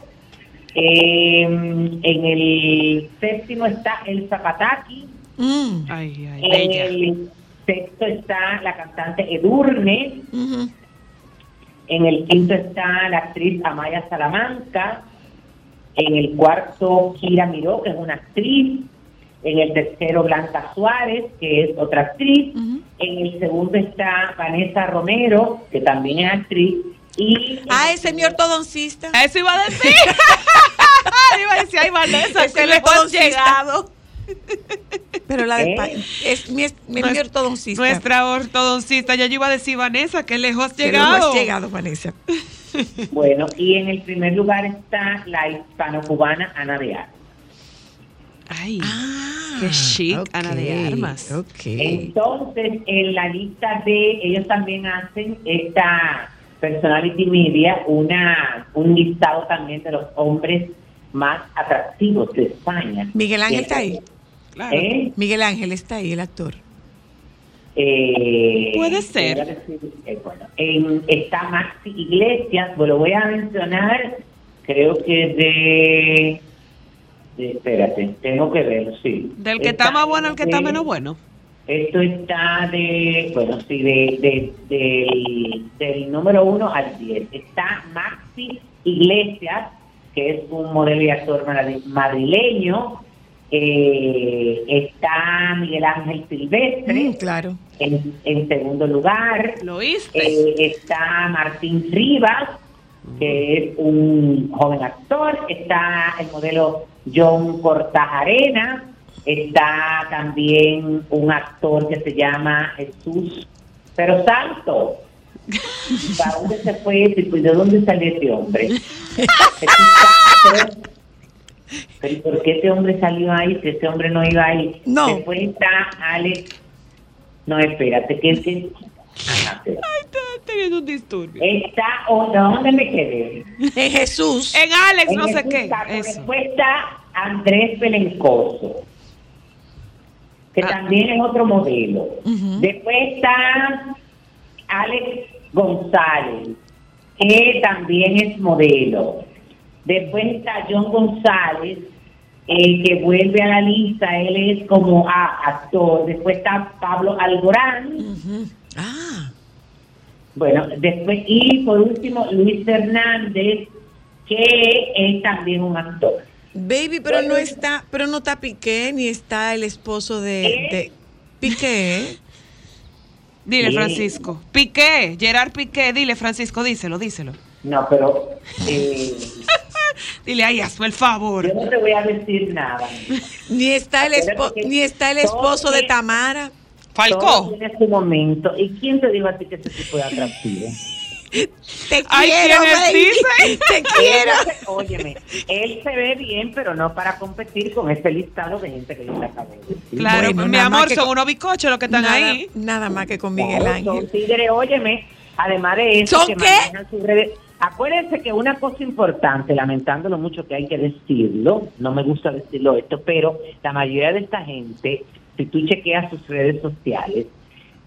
Eh, en el séptimo está El Zapataki. Mm. Ay, ay, En bella. el sexto está la cantante Edurne. En el quinto está la actriz Amaya Salamanca. En el cuarto, Kira Miró, que es una actriz. En el tercero, Blanca Suárez, que es otra actriz. En el segundo está Vanessa Romero, que también es actriz. Y Ah, ese mi ortodoncista. Eso iba a decir. iba a decir, ay, Vanessa, Ese que le hemos llegado. Pero la de ¿Eh? España es mi, es mi ortodoncista. Nuestra ortodoncista, ya yo iba a decir, Vanessa, que lejos has llegado. has llegado, Vanessa. bueno, y en el primer lugar está la hispano-cubana Ana de Armas. Ay, Ah, qué chic, Ana de Armas. Ok. Entonces, en la lista de, ellos también hacen esta Personality Media, una, un listado también de los hombres más atractivos de España. Miguel Ángel está ahí. Claro. ¿Eh? Miguel Ángel está ahí, el actor. Eh, Puede ser. decir, eh, bueno, en- está Maxi Iglesias, pues lo voy a mencionar, creo que de, de- espérate, tengo que ver, sí. Del que está más bueno al que está menos bueno. Esto está de, bueno, sí, de, de- del- del número uno al 10. Está Maxi Iglesias, que es un modelo y actor madri- madrileño. Eh, está Miguel Ángel Silvestre Mm, claro. en, en segundo lugar. ¿Lo? Eh, está Martín Rivas, que es un joven actor. Está el modelo John Cortajarena. Está también un actor que se llama Jesús Pero Santo. ¿Para dónde se fue ese? Pues, ¿De dónde salió ese hombre? Pero ¿y ¿por qué ese hombre salió ahí? Si ese hombre no iba ahí. No. Después está Alex. No, espérate, que es que. Ajá, espera. Está teniendo un disturbio. Está, o ¿dónde me quedé? En Jesús. En Alex, En no sé Jesús qué. Saco. Eso. Después está Andrés Belencoso, que Ah. también es otro modelo. Ujú. Después está Alex González, que también es modelo. Después está John González, eh, que vuelve a la lista, él es como ah, actor. Después está Pablo Alborán. Ah, Bueno, después, y por último, Luis Fernández, que es también un actor. baby, pero no está, pero no está Piqué ni está el esposo de, ¿Eh? de Piqué. Dile. Francisco. Piqué, Gerard Piqué, dile, Francisco, díselo, díselo. No, pero eh, Dile, ay, hazme el favor. yo no te voy a decir nada. Ni está el espo- ni está el esposo de Tamara. Falcó. tiene su momento. ¿Y quién te dijo a ti que ese tipo es atractivo? Te Ay, quiero, ¿quién es, baby. dice? Te quiero. Óyeme, él se ve bien, pero no para competir con ese listado de gente que yo te acabo de decir. Claro, Bueno, mi amor, son unos bicochos los que están nada, ahí. nada más que con Miguel Claro, Son Ángel. tigres, óyeme, además de eso, ¿Son que qué? manejan sus redes. Acuérdense que una cosa importante, lamentándolo mucho que hay que decirlo, no me gusta decirlo esto, pero la mayoría de esta gente, si tú chequeas sus redes sociales,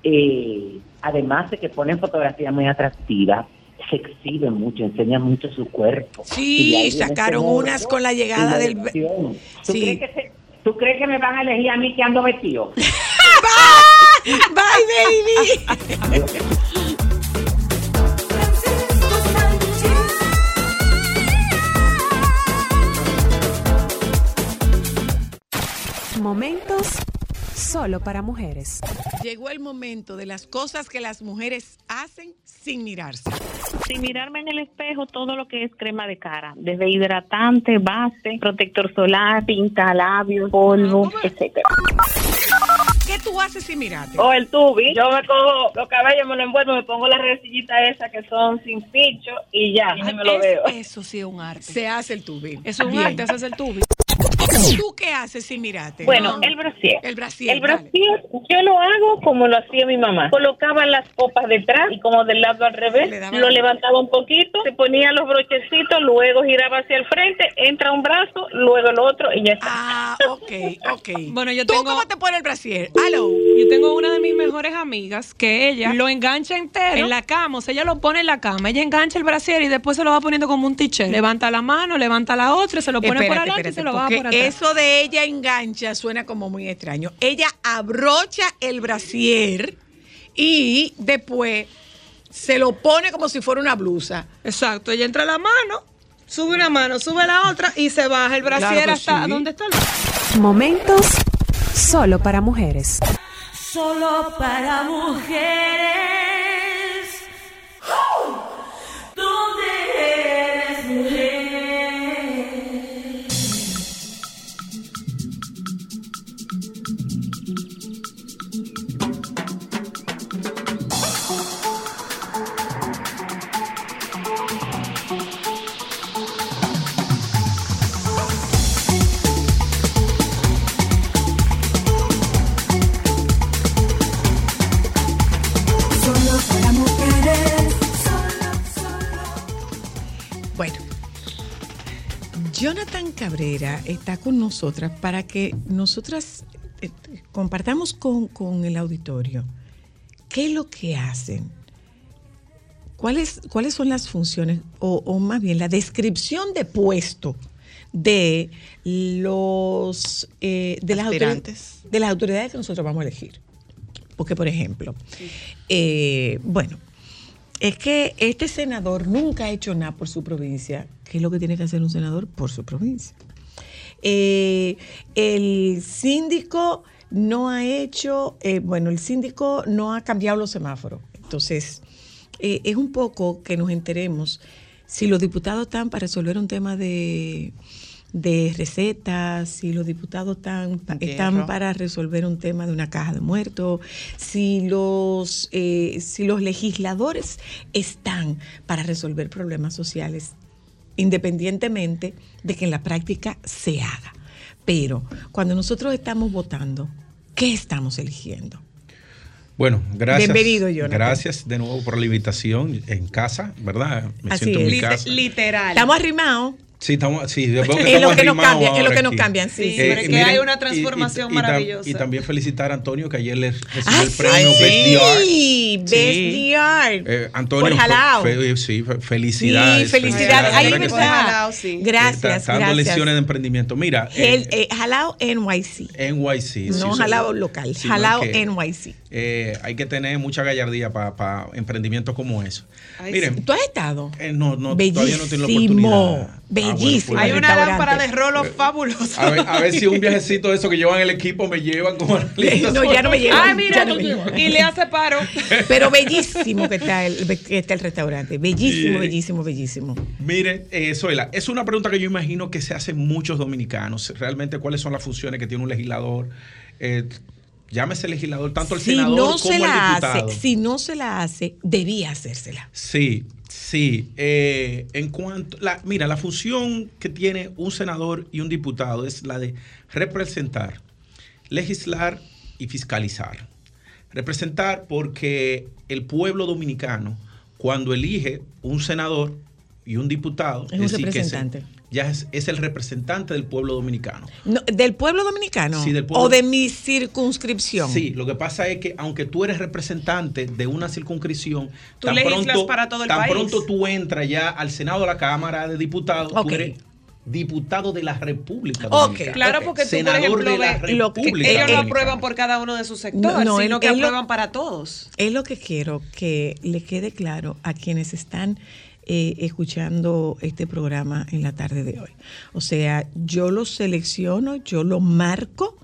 eh, además de que ponen fotografías muy atractivas, se exhibe mucho, enseña mucho su cuerpo. Sí, sacaron unas con la llegada del... ¿Tú, crees que ¿Tú crees que me van a elegir a mí que ando vestido? Bye, baby. Momentos solo para mujeres. Llegó el momento de las cosas que las mujeres hacen sin mirarse. Sin mirarme en el espejo, todo lo que es crema de cara, desde hidratante, base, protector solar, pinta labios, polvo, etcétera. ¿Qué tú haces sin mirarte? O el tubi. Yo me cojo los cabellos, me lo envuelvo, me pongo las resillitas esas que son sin picho y ya, y me lo veo. Eso sí es un arte. Se hace el tubi. Es un arte, haces el tubi. ¿Tú qué haces sin mirarte? Bueno, el brasier. El brasier. El brasier, yo lo hago como lo hacía mi mamá. Colocaba las copas detrás y como del lado al revés, lo levantaba un poquito, se ponía los brochecitos, luego giraba hacia el frente, entra un brazo, luego el otro y ya está. Ah, ok, ok. Bueno, yo ¿Tú tengo... cómo te pones el brasier? Aló. Yo tengo una de mis mejores amigas que ella lo engancha entero en la cama, o sea, ella lo pone en la cama, ella engancha el brasier y después se lo va poniendo como un t-shirt. Levanta la mano, levanta la otra, se lo pone por Espérate, adelante y se lo va porque por atrás. Eso de ella engancha suena como muy extraño. Ella abrocha el brasier y después se lo pone como si fuera una blusa. Exacto, ella entra la mano, sube una mano, sube la otra y se baja el brasier Claro hasta sí. donde está el Momentos solo para mujeres. Solo para mujeres. Jonathan Cabrera está con nosotras para que nosotras eh, compartamos con, con el auditorio qué es lo que hacen, cuáles, cuáles son las funciones, o, o más bien la descripción de puesto de los eh, de, las autoridades, de las autoridades que nosotros vamos a elegir. Porque, por ejemplo, eh, bueno, es que este senador nunca ha hecho nada por su provincia. ¿Qué es lo que tiene que hacer un senador por su provincia? Eh, el síndico no ha hecho, eh, bueno, el síndico no ha cambiado los semáforos. Entonces, eh, es un poco que nos enteremos si los diputados están para resolver un tema de, de recetas, si los diputados están, para resolver un tema de una caja de muertos, si los, eh, si los legisladores están para resolver problemas sociales, independientemente de que en la práctica se haga. Pero cuando nosotros estamos votando, ¿qué estamos eligiendo? Bueno, gracias. Bienvenido, Jonathan. Gracias de nuevo por la invitación en casa, ¿verdad? Me Así siento en mi casa. Literal. Estamos arrimados. Sí, estamos, sí, veo que En lo que nos cambian, en lo que nos cambian, sí. Sí, pero es que hay una y- y- transformación y tam- maravillosa. Y, también felicitar a Antonio, que ayer le recibió ¡Ay, el premio sí! Best DR. Best Sí. DR. Eh, Antonio, Por Jalao. fe- fe- sí, fe- felicidades. Sí, felicidades. Ahí que está. sí. Jalao, sí. Eh, Gracias, está- está dando gracias. lecciones de emprendimiento. Mira, El, eh, eh, Jalao NYC. NYC. no sí, Jalao local, Jalao es NYC. Eh, hay que tener mucha gallardía para emprendimientos como eso. Ay, Miren. ¿Tú has estado? eh, no, no, Bellísimo, todavía no tengo la oportunidad. Ah, bueno, bellísimo. pues, Hay una lámpara de rolo fabulosa. A ver, a ver si un viajecito de eso que llevan el equipo me llevan como No, ya no me llevan. Ay, ya mira, no llevan. y le hace paro. Pero bellísimo que está el, que está el restaurante. Bellísimo, bellísimo, bellísimo. Mire, eh, Zoila, es una pregunta que yo imagino que se hacen muchos dominicanos. Realmente, ¿cuáles son las funciones que tiene un legislador? Eh, llámese legislador, tanto el Si senador no como se el diputado. hace, si no se la hace, debía hacérsela. Sí, sí. Eh, en cuanto, la, mira, la función que tiene un senador y un diputado es la de representar, legislar y fiscalizar. Representar porque el pueblo dominicano, cuando elige un senador y un diputado, Es un decir, que se- representante. Ya es, es el representante del pueblo dominicano. No, ¿Del pueblo dominicano? Sí, del pueblo- ¿O de mi circunscripción? Sí, lo que pasa es que aunque tú eres representante de una circunscripción, Tú legislas para todo el tan país. pronto tú entras ya al Senado, a la Cámara de Diputados, Ok. tú eres diputado de la República Ok, Dominicana. Claro, porque tú, por Senador ejemplo, de la ves lo que República ellos no aprueban por cada uno de sus sectores, No, no, sino es- que es lo- aprueban para todos. Es lo que quiero que le quede claro a quienes están eh, escuchando este programa en la tarde de hoy. O sea, yo lo selecciono, yo lo marco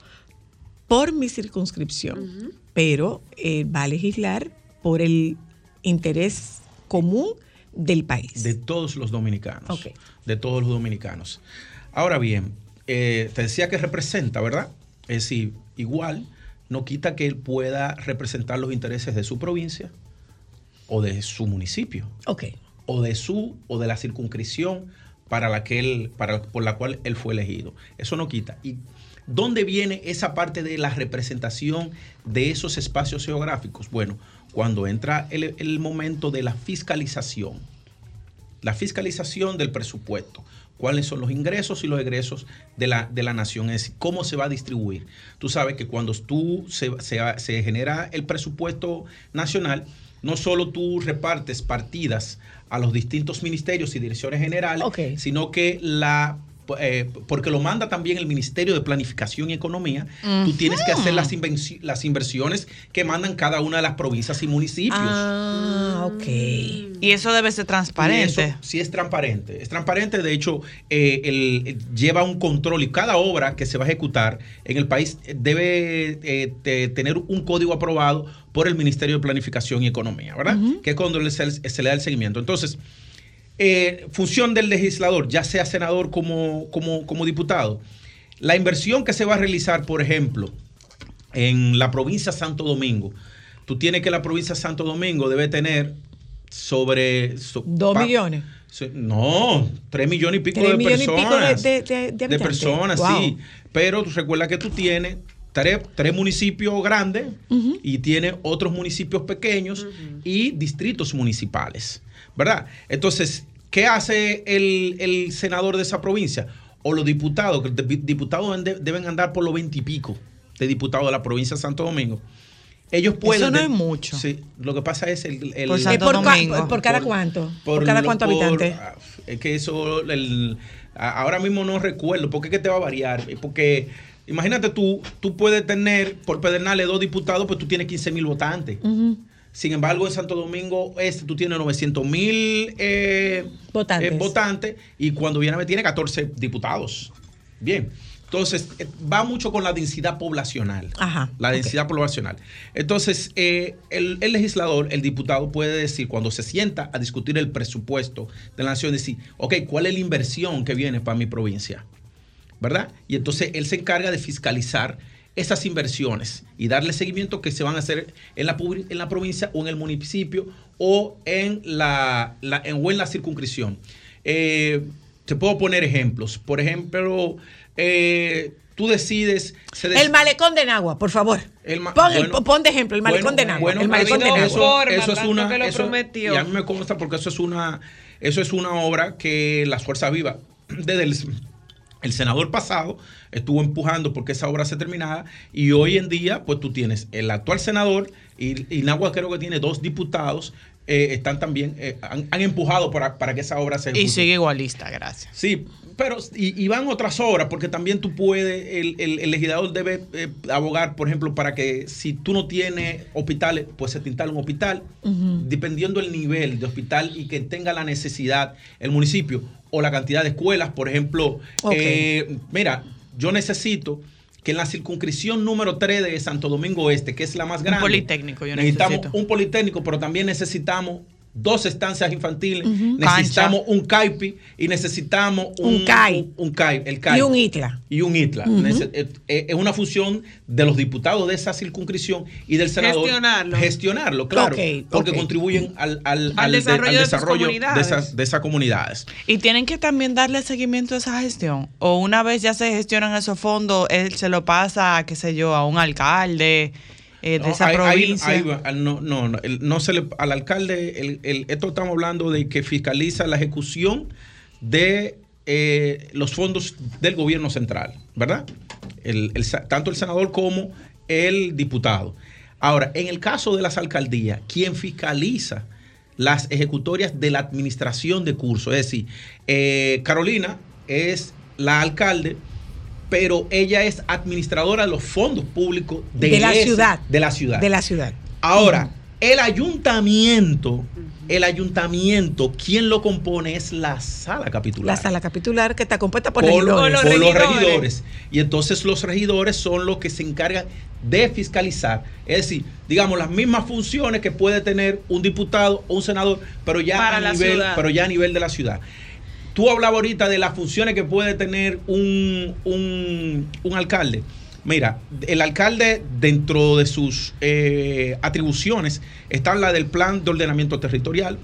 por mi circunscripción, pero eh, va a legislar por el interés común del país. De todos los dominicanos. De todos los dominicanos. Ahora bien, eh, te decía que representa, ¿verdad? Es decir, igual no quita que él pueda representar los intereses de su provincia o de su municipio. Ok. O de su o de la circunscripción para la que él, para, por la cual él fue elegido. Eso no quita. ¿Y dónde viene esa parte de la representación de esos espacios geográficos? Bueno, cuando entra el, el momento de la fiscalización. La fiscalización del presupuesto. ¿Cuáles son los ingresos y los egresos de la, de la nación? Es cómo se va a distribuir. Tú sabes que cuando tú se- se genera el presupuesto nacional, no solo tú repartes partidas a los distintos ministerios y direcciones generales, sino que la eh, porque lo manda también el Ministerio de Planificación y Economía, tú tienes que hacer las, inversiones que mandan cada una de las provincias y municipios. Ah, ok. Y eso debe ser transparente. eso sí es transparente. Es transparente, de hecho, eh, el- eh, lleva un control y cada obra que se va a ejecutar en el país debe eh, te- tener un código aprobado por el Ministerio de Planificación y Economía, ¿verdad? Que es cuando se, se le da el seguimiento. Entonces, eh, función del legislador, ya sea senador como, como, como diputado, la inversión que se va a realizar, por ejemplo, en la provincia de Santo Domingo, tú tienes que la provincia de Santo Domingo debe tener sobre... so- Dos pa- millones. so- No, tres millones y pico Tres de millones y pico de- personas. de- de- de de habitantes. personas, Wow. sí. Pero tú recuerda que tú tienes tres, tres municipios grandes y tienes otros municipios pequeños y distritos municipales, ¿verdad? Entonces, ¿qué hace el, el senador de esa provincia? O los diputados, que los di- diputados deben de- deben andar por los veintipico de diputados de la provincia de Santo Domingo. Ellos pueden. Eso no es mucho. Sí, lo que pasa es el. el- Por Santo ¿Por cua- Domingo. por cada cuánto? ¿Por cada cuánto habitantes? ah, Es que eso. el- ahora mismo no recuerdo, porque es que te va a variar. Porque imagínate tú, tú puedes tener por Pedernales dos diputados, pues tú tienes 15 mil votantes. Sin embargo, en Santo Domingo Este tú tienes 900 mil eh, Votantes. eh, votantes y cuando viene a ver tiene 14 diputados. Bien. Entonces, eh, va mucho con la densidad poblacional. Ajá. La densidad poblacional. Entonces, eh, el, el legislador, el diputado puede decir, cuando se sienta a discutir el presupuesto de la nación, decir, ok, ¿cuál es la inversión que viene para mi provincia? ¿Verdad? Y entonces él se encarga de fiscalizar esas inversiones y darle seguimiento que se van a hacer en la, publi- en la provincia o en el municipio o en la, la- en- o en la circunscripción. Eh, te puedo poner ejemplos. Por ejemplo, eh, tú decides... El malecón de Nagua, por favor. el Pon, bueno, pon de ejemplo el malecón bueno, de Nagua. bueno, el malecón de Nagua. eso- eso es una, que lo eso- prometió. y a mí me consta porque eso es una, eso es una obra que las Fuerzas Vivas, desde el, el senador pasado, estuvo empujando porque esa obra se terminara y hoy en día, pues tú tienes el actual senador y, y Nagua creo que tiene dos diputados, eh, están también, eh, han, han empujado para, para que esa obra se Y sigue igualista, gracias. Sí, pero y, y van otras obras, porque también tú puedes, el, el- el legislador debe eh, abogar, por ejemplo, para que si tú no tienes hospitales, pues se te instale un hospital, dependiendo el nivel de hospital y que tenga la necesidad el municipio o la cantidad de escuelas, por ejemplo, eh, mira, yo necesito que en la circunscripción número 3 de Santo Domingo Este, que es la más Un grande, politécnico, yo necesitamos necesito. un politécnico, pero también necesitamos dos estancias infantiles, necesitamos Cancha. un CAIPI y necesitamos un, Un CAI. un, un CAI, el CAI. Y un ITLA. Y un ITLA. Eh, eh, Es una función de los diputados de esa circunscripción y del senador. Gestionarlo. Gestionarlo, claro. Porque contribuyen al, al- Al al de- desarrollo de desarrollo de, esas, de esas comunidades. Y tienen que también darle seguimiento a esa gestión. O una vez ya se gestionan esos fondos, él se lo pasa, qué sé yo, a un alcalde eh, de No, esa provincia. va. no, no, no, se le, al alcalde, el- el- esto estamos hablando de que fiscaliza la ejecución de eh, los fondos del gobierno central, ¿verdad? El- tanto el senador como el diputado. Ahora, en el caso de las alcaldías, quien fiscaliza las ejecutorias de la administración de cursos, es decir, eh, Carolina es la alcalde, pero ella es administradora de los fondos públicos de, De la ese- ciudad. De la ciudad. De la ciudad. Ahora, el ayuntamiento, el ayuntamiento, quien lo compone es la sala capitular. La sala capitular que está compuesta por, Por, regidores. por los regidores. Y entonces los regidores son los que se encargan de fiscalizar. Es decir, digamos, las mismas funciones que puede tener un diputado o un senador, pero ya, Para a la nivel, ciudad. pero ya a nivel de la ciudad. Tú hablabas ahorita de las funciones que puede tener un, un- un alcalde. Mira, el alcalde dentro de sus eh, atribuciones está la del plan de ordenamiento territorial,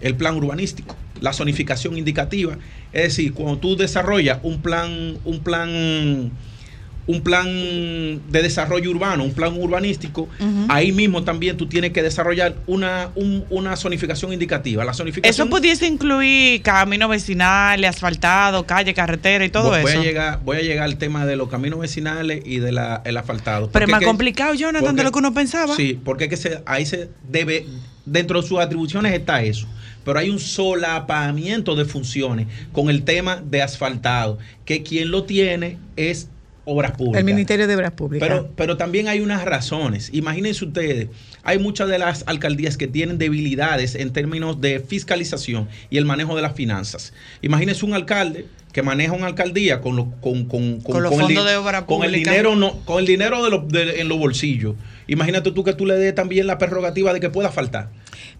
el plan urbanístico, la zonificación indicativa. Es decir, cuando tú desarrollas un plan, un plan, un plan de desarrollo urbano, un plan urbanístico, ahí mismo también tú tienes que desarrollar una, un- una zonificación indicativa. La zonificación Eso pudiese incluir camino vecinal, asfaltado, calle, carretera y todo voy, voy eso. A llegar, voy a llegar al tema de los caminos vecinales y del el asfaltado. Pero es más que- complicado, Jonathan, de porque- lo que uno pensaba. Sí, porque es que se- ahí se debe, dentro de sus atribuciones está eso. Pero hay un solapamiento de funciones con el tema de asfaltado, que quien lo tiene es Obras Públicas. El Ministerio de Obras Públicas. Pero, pero también hay unas razones. Imagínense ustedes, hay muchas de las alcaldías que tienen debilidades en términos de fiscalización y el manejo de las finanzas. Imagínense un alcalde que maneja una alcaldía con, lo- con, con, Con los fondos de obra con el pública. dinero no, con el dinero de los- de- en los bolsillos. Imagínate tú que tú le des también la prerrogativa de que pueda faltar.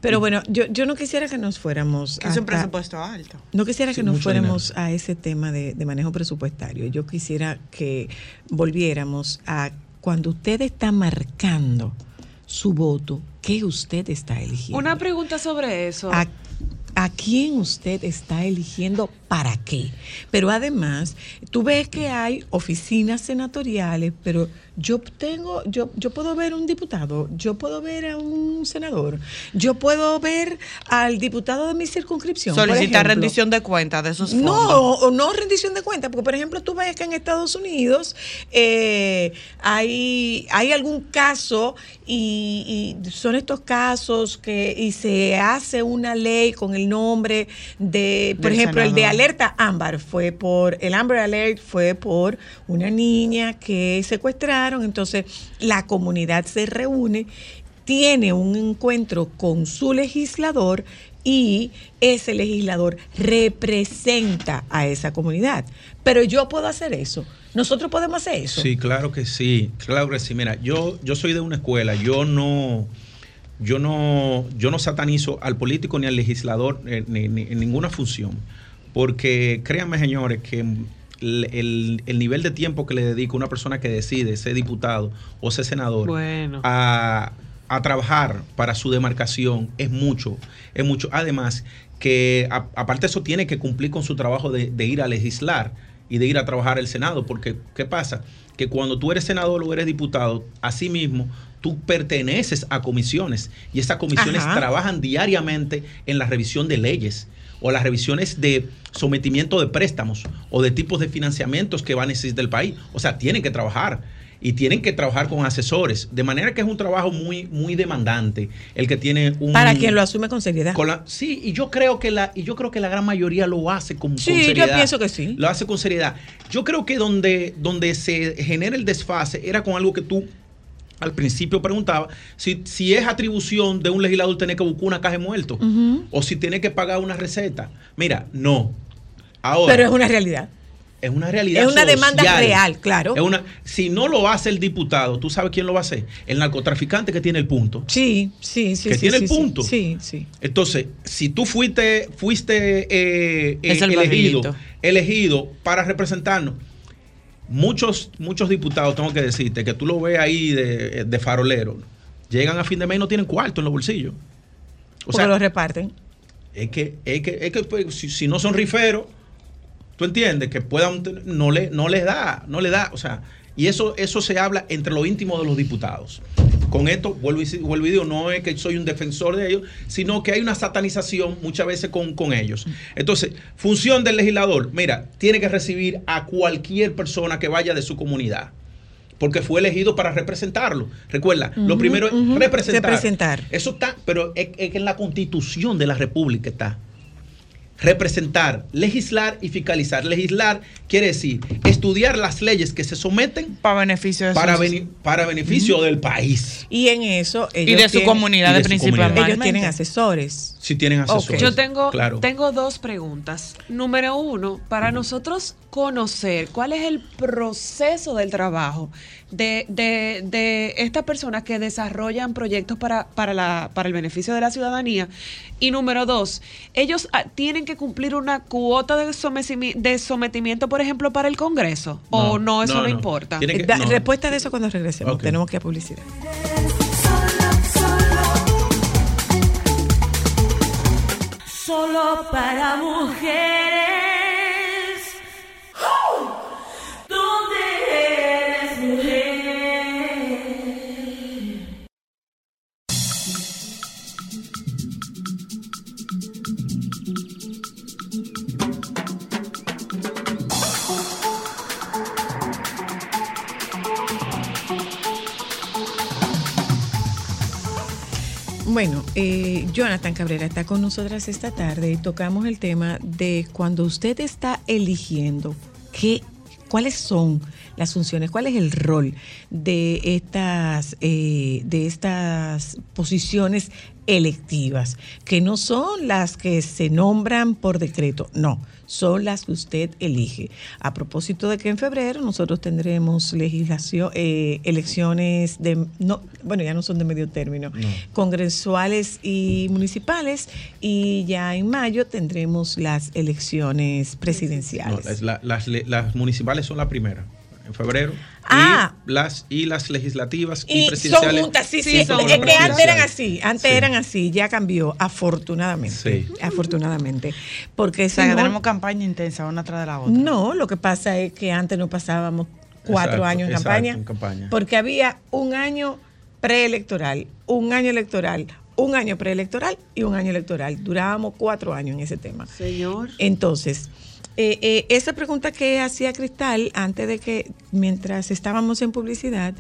Pero bueno, yo, yo no quisiera que nos fuéramos. Que es un presupuesto alto. No quisiera Sí, que nos fuéramos a ese tema de, de manejo presupuestario. Yo quisiera que volviéramos a cuando usted está marcando su voto, ¿qué usted está eligiendo? Una pregunta sobre eso. ¿A, a quién usted está eligiendo para qué? Pero además, tú ves que hay oficinas senatoriales, pero yo tengo, yo, yo puedo ver un diputado, yo puedo ver a un senador, yo puedo ver al diputado de mi circunscripción. Solicitar ejemplo. rendición de cuentas de esos fondos. No, no rendición de cuentas, porque por ejemplo tú ves que en Estados Unidos eh, hay, hay algún caso y, y son estos casos que y se hace una ley con el nombre de, por Del ejemplo, el de alerta ámbar fue por, el Amber Alert fue por una niña que secuestraron, entonces la comunidad se reúne tiene un encuentro con su legislador y ese legislador representa a esa comunidad. Pero yo puedo hacer eso. Nosotros podemos hacer eso. Sí, claro que sí, claro que sí. Mira, yo, yo soy de una escuela, yo no, yo no, yo no satanizo al político ni al legislador eh, en ninguna función, porque créanme, señores, que el, el- el nivel de tiempo que le dedica una persona que decide ser diputado o ser senador Bueno. a, a trabajar para su demarcación es mucho, es mucho. Además, que a- aparte de eso tiene que cumplir con su trabajo de, de ir a legislar y de ir a trabajar al Senado, porque ¿qué pasa? Que cuando tú eres senador o eres diputado, asimismo, tú perteneces a comisiones y esas comisiones Ajá. trabajan diariamente en la revisión de leyes o las revisiones de sometimiento de préstamos o de tipos de financiamientos que va a necesitar el país. O sea, tienen que trabajar y tienen que trabajar con asesores, de manera que es un trabajo muy muy demandante el que tiene un Para quien lo asume con seriedad. con la- sí, y yo creo que la y yo creo que la gran mayoría lo hace con, con Sí, yo seriedad. pienso que sí. Lo hace con seriedad. Yo creo que donde donde se genera el desfase era con algo que tú al principio preguntaba si, si es atribución de un legislador tener que buscar una caja de muertos Ujú. o si tiene que pagar una receta. Mira, no. Ahora, Pero es una realidad. es una realidad. Es una demanda real, claro. Es una, si no lo hace el diputado, ¿tú sabes quién lo va a hacer? El narcotraficante que tiene el punto. Sí, sí, sí. Que sí, tiene sí, el sí. punto. Sí, sí. Entonces, si tú fuiste, fuiste eh, eh, elegido, elegido para representarnos, muchos, muchos diputados, tengo que decirte, que tú lo ves ahí de, de farolero, llegan a fin de mes y no tienen cuarto en los bolsillos. O Porque sea, lo reparten. es que, es que, es que pues, si, si no son riferos, tú entiendes que puedan, no, le, no les da, no le da, o sea, Y eso, eso se habla entre lo íntimo de los diputados. Con esto, vuelvo y, vuelvo y digo, no es que soy un defensor de ellos, sino que hay una satanización muchas veces con, con ellos. Entonces, función del legislador, mira, tiene que recibir a cualquier persona que vaya de su comunidad porque fue elegido para representarlo. Recuerda, lo primero es ujú. representar. Representar. Eso está, pero es, es que en la constitución de la República está. Representar, legislar y fiscalizar. Legislar quiere decir estudiar las leyes que se someten para beneficio de para, bene- para beneficio del país. Y en eso Y de su tienen- comunidad de principalmente. Ellos tienen asesores. Si tienen asesores. Yo tengo, Claro. tengo dos preguntas. Número uno, para nosotros conocer cuál es el proceso del trabajo de, de, de estas personas que desarrollan proyectos para, para, la, para el beneficio de la ciudadanía. Y número dos, ellos ah, tienen que cumplir una cuota de, somecimi- de sometimiento, por ejemplo, para el Congreso. ¿O No, eso no, no, no. importa? Tiene que- Da- no. Respuesta de eso cuando regresemos. Tenemos que a publicidad. Solo para mujeres. Bueno, eh, Jonathan Cabrera está con nosotras esta tarde y tocamos el tema de cuando usted está eligiendo qué, cuáles son las funciones, cuál es el rol de estas, eh, de estas posiciones electivas, que no son las que se nombran por decreto, no, son las que usted elige. A propósito de que en febrero nosotros tendremos legislación, eh, elecciones de, no, bueno, ya no son de medio término, congresuales y municipales, y ya en mayo tendremos las elecciones No, presidenciales. es la- las, le- las municipales son la primera, en febrero. Ah. Y las, y las legislativas y, Y son presidenciales. juntas, sí, sí. son es que antes eran así, antes Sí. eran así, ya cambió, afortunadamente. Sí. Afortunadamente. Porque O sea, si que no- tenemos campaña intensa una tras de la otra. No, lo que pasa es que antes no pasábamos cuatro Exacto, años en exacto, campaña, en campaña. porque había un año preelectoral, un año electoral, un año preelectoral y un año electoral. Durábamos cuatro años en ese tema. Señor. Entonces, eh, eh, esa pregunta que hacía Cristal antes de que, mientras estábamos en publicidad,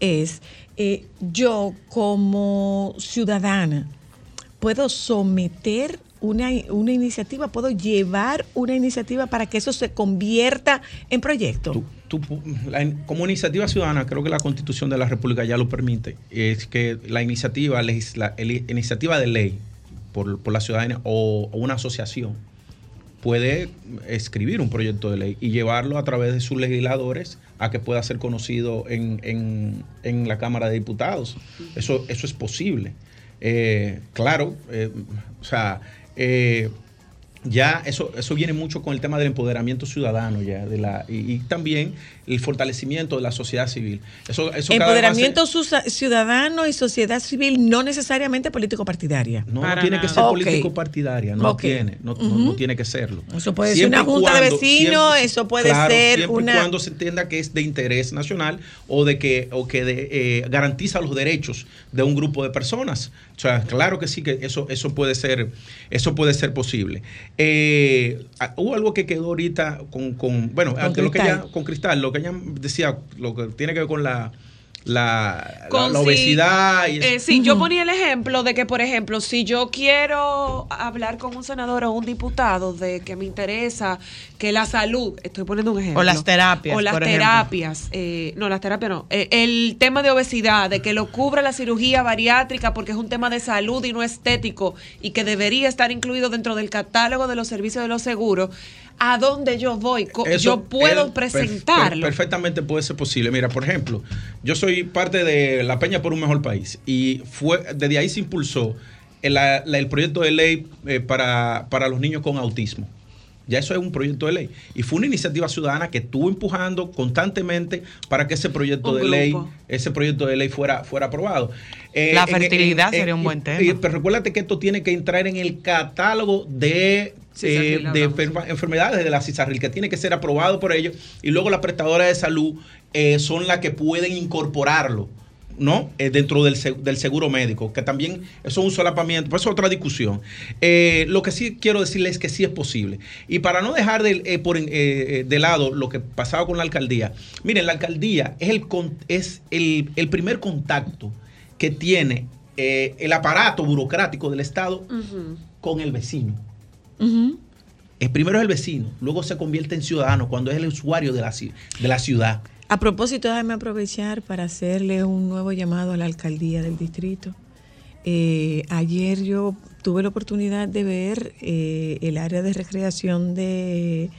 es, eh, yo como ciudadana, ¿puedo someter una, una iniciativa? ¿Puedo llevar una iniciativa para que eso se convierta en proyecto? Tú, la como iniciativa ciudadana, creo que la constitución de la República ya lo permite, es que la iniciativa, iniciativa de ley por, por la ciudadanía o, o una asociación puede escribir un proyecto de ley y llevarlo a través de sus legisladores a que pueda ser conocido en, en- en la Cámara de Diputados. Eso, eso es posible. Eh, claro, eh, o sea, eh, ya eso, eso viene mucho con el tema del empoderamiento ciudadano ya, de la, y, y también el fortalecimiento de la sociedad civil. Eso, eso Empoderamiento ciudadano y sociedad civil, no necesariamente político partidaria. No, no tiene que ser político partidaria, no tiene, no, no- tiene que serlo. Eso puede ser una junta de vecinos, siempre- eso puede claro, ser siempre una- y cuando se entienda que es de interés nacional o de que o que de, eh, garantiza los derechos de un grupo de personas. O sea, claro que sí que eso eso puede ser eso puede ser posible. Eh, hubo algo que quedó ahorita con, con bueno, Con lo que ella, Cristal. con Cristal, lo que ella decía, lo que tiene que ver con la la, si- obesidad y eh, sí, yo ponía el ejemplo de que, por ejemplo, si yo quiero hablar con un senador o un diputado de que me interesa que la salud, estoy poniendo un ejemplo. O las terapias, O las por terapias. eh, no, las terapias no. Eh, el tema de obesidad, de que lo cubra la cirugía bariátrica porque es un tema de salud y no estético y que debería estar incluido dentro del catálogo de los servicios de los seguros. ¿A dónde yo voy? Eso, yo puedo presentarlo. per- perfectamente puede ser posible. Mira, por ejemplo, yo soy parte de La Peña por un Mejor País y fue desde ahí se impulsó el, la- el proyecto de ley eh, para, para los niños con autismo. Ya eso es un proyecto de ley. Y fue una iniciativa ciudadana que estuvo empujando constantemente para que ese proyecto Un de ley, ese proyecto de ley fuera, fuera aprobado. Eh, La en- en- fertilidad en- sería un en- buen tema. y- pero recuérdate que esto tiene que entrar en el catálogo de, Sí, eh, Cizarril, de enferma- enfermedades de la CISARRIL, que tiene que ser aprobado por ellos y luego la prestadora de salud eh, son las que pueden incorporarlo. ¿no? Eh, dentro del, del seguro médico, que también eso es un solapamiento, pues es otra discusión. Eh, lo que sí quiero decirles es que sí es posible. Y para no dejar de, eh, por, de lado lo que pasaba con la alcaldía, miren, la alcaldía es el, con- es el, el primer contacto que tiene el aparato burocrático del Estado con el vecino. El primero es el vecino, luego se convierte en ciudadano cuando es el usuario de la, de la ciudad. A propósito, déjame aprovechar para hacerle un nuevo llamado a la alcaldía del distrito. Eh, ayer yo tuve la oportunidad de ver eh, el área de recreación de,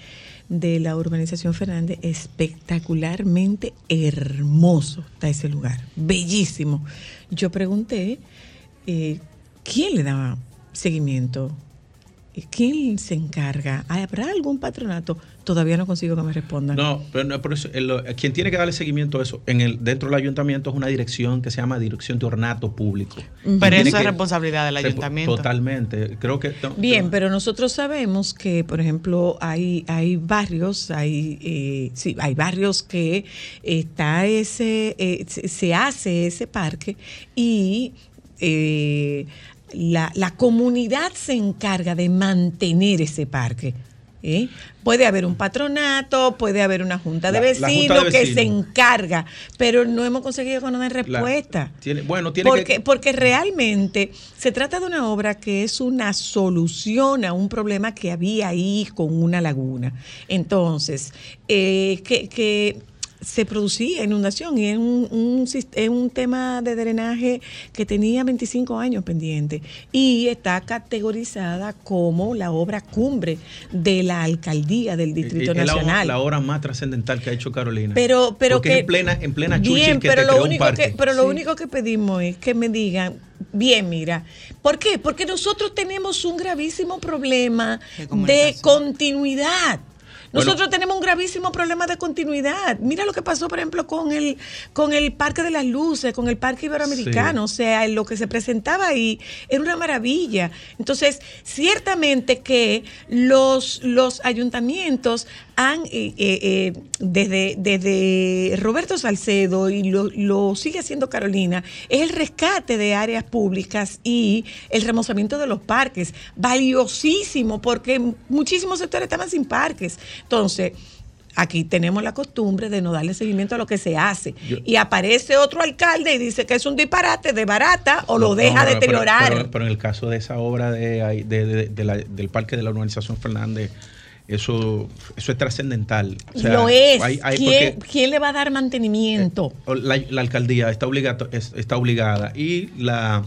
de la urbanización Fernández, espectacularmente hermoso está ese lugar, bellísimo. Yo pregunté, eh, ¿quién le daba seguimiento? ¿Quién se encarga? ¿Habrá algún patronato? Todavía no consigo que me respondan. No, pero no, por eso, el- lo- quien tiene que darle seguimiento a eso en el, dentro del ayuntamiento es una dirección que se llama Dirección de Ornato Público. Pero Tiene eso es responsabilidad del ayuntamiento. Totalmente. Creo que. no, Bien, pero nosotros sabemos que, por ejemplo, hay, hay barrios, hay, eh, sí, hay barrios que está ese, eh, se, se hace ese parque y eh, la, la comunidad se encarga de mantener ese parque. ¿eh? Puede haber un patronato, puede haber una junta de La- la junta vecinos que se encarga, pero no hemos conseguido con una la- respuesta. tiene- bueno, tiene Porque, que. porque realmente se trata de una obra que es una solución a un problema que había ahí con una laguna. Entonces, eh, que, que se producía inundación y es un, un es un tema de drenaje que tenía 25 años pendiente y está categorizada como la obra cumbre de la alcaldía del Distrito es la, Nacional. la obra más trascendental que ha hecho Carolina. Pero, pero Porque que es en plena, en plena bien, que pero te lo creó un único parque. que, pero lo único que pedimos es que me digan, bien, mira, ¿por qué? Porque nosotros tenemos un gravísimo problema de continuidad. Bueno. Nosotros tenemos un gravísimo problema de continuidad. Mira lo que pasó, por ejemplo, con el, con el Parque de las Luces, con el Parque Iberoamericano. O sea, lo que se presentaba ahí era una maravilla. Entonces, ciertamente que los, los ayuntamientos han, eh, eh, eh, desde, desde Roberto Salcedo y lo, lo sigue haciendo Carolina, es el rescate de áreas públicas y el remozamiento de los parques. Valiosísimo, porque muchísimos sectores estaban sin parques. Entonces, aquí tenemos la costumbre de no darle seguimiento a lo que se hace. Yo- y aparece otro alcalde y dice que es un disparate, de barata o lo deja no, deteriorar. Pero, pero en el caso de esa obra de, de- la- del parque de la urbanización Fernández, eso, eso es trascendental. O sea, lo es. hay- hay- ¿Quién, porque- quién le va a dar mantenimiento? la, la alcaldía está, está obligada y la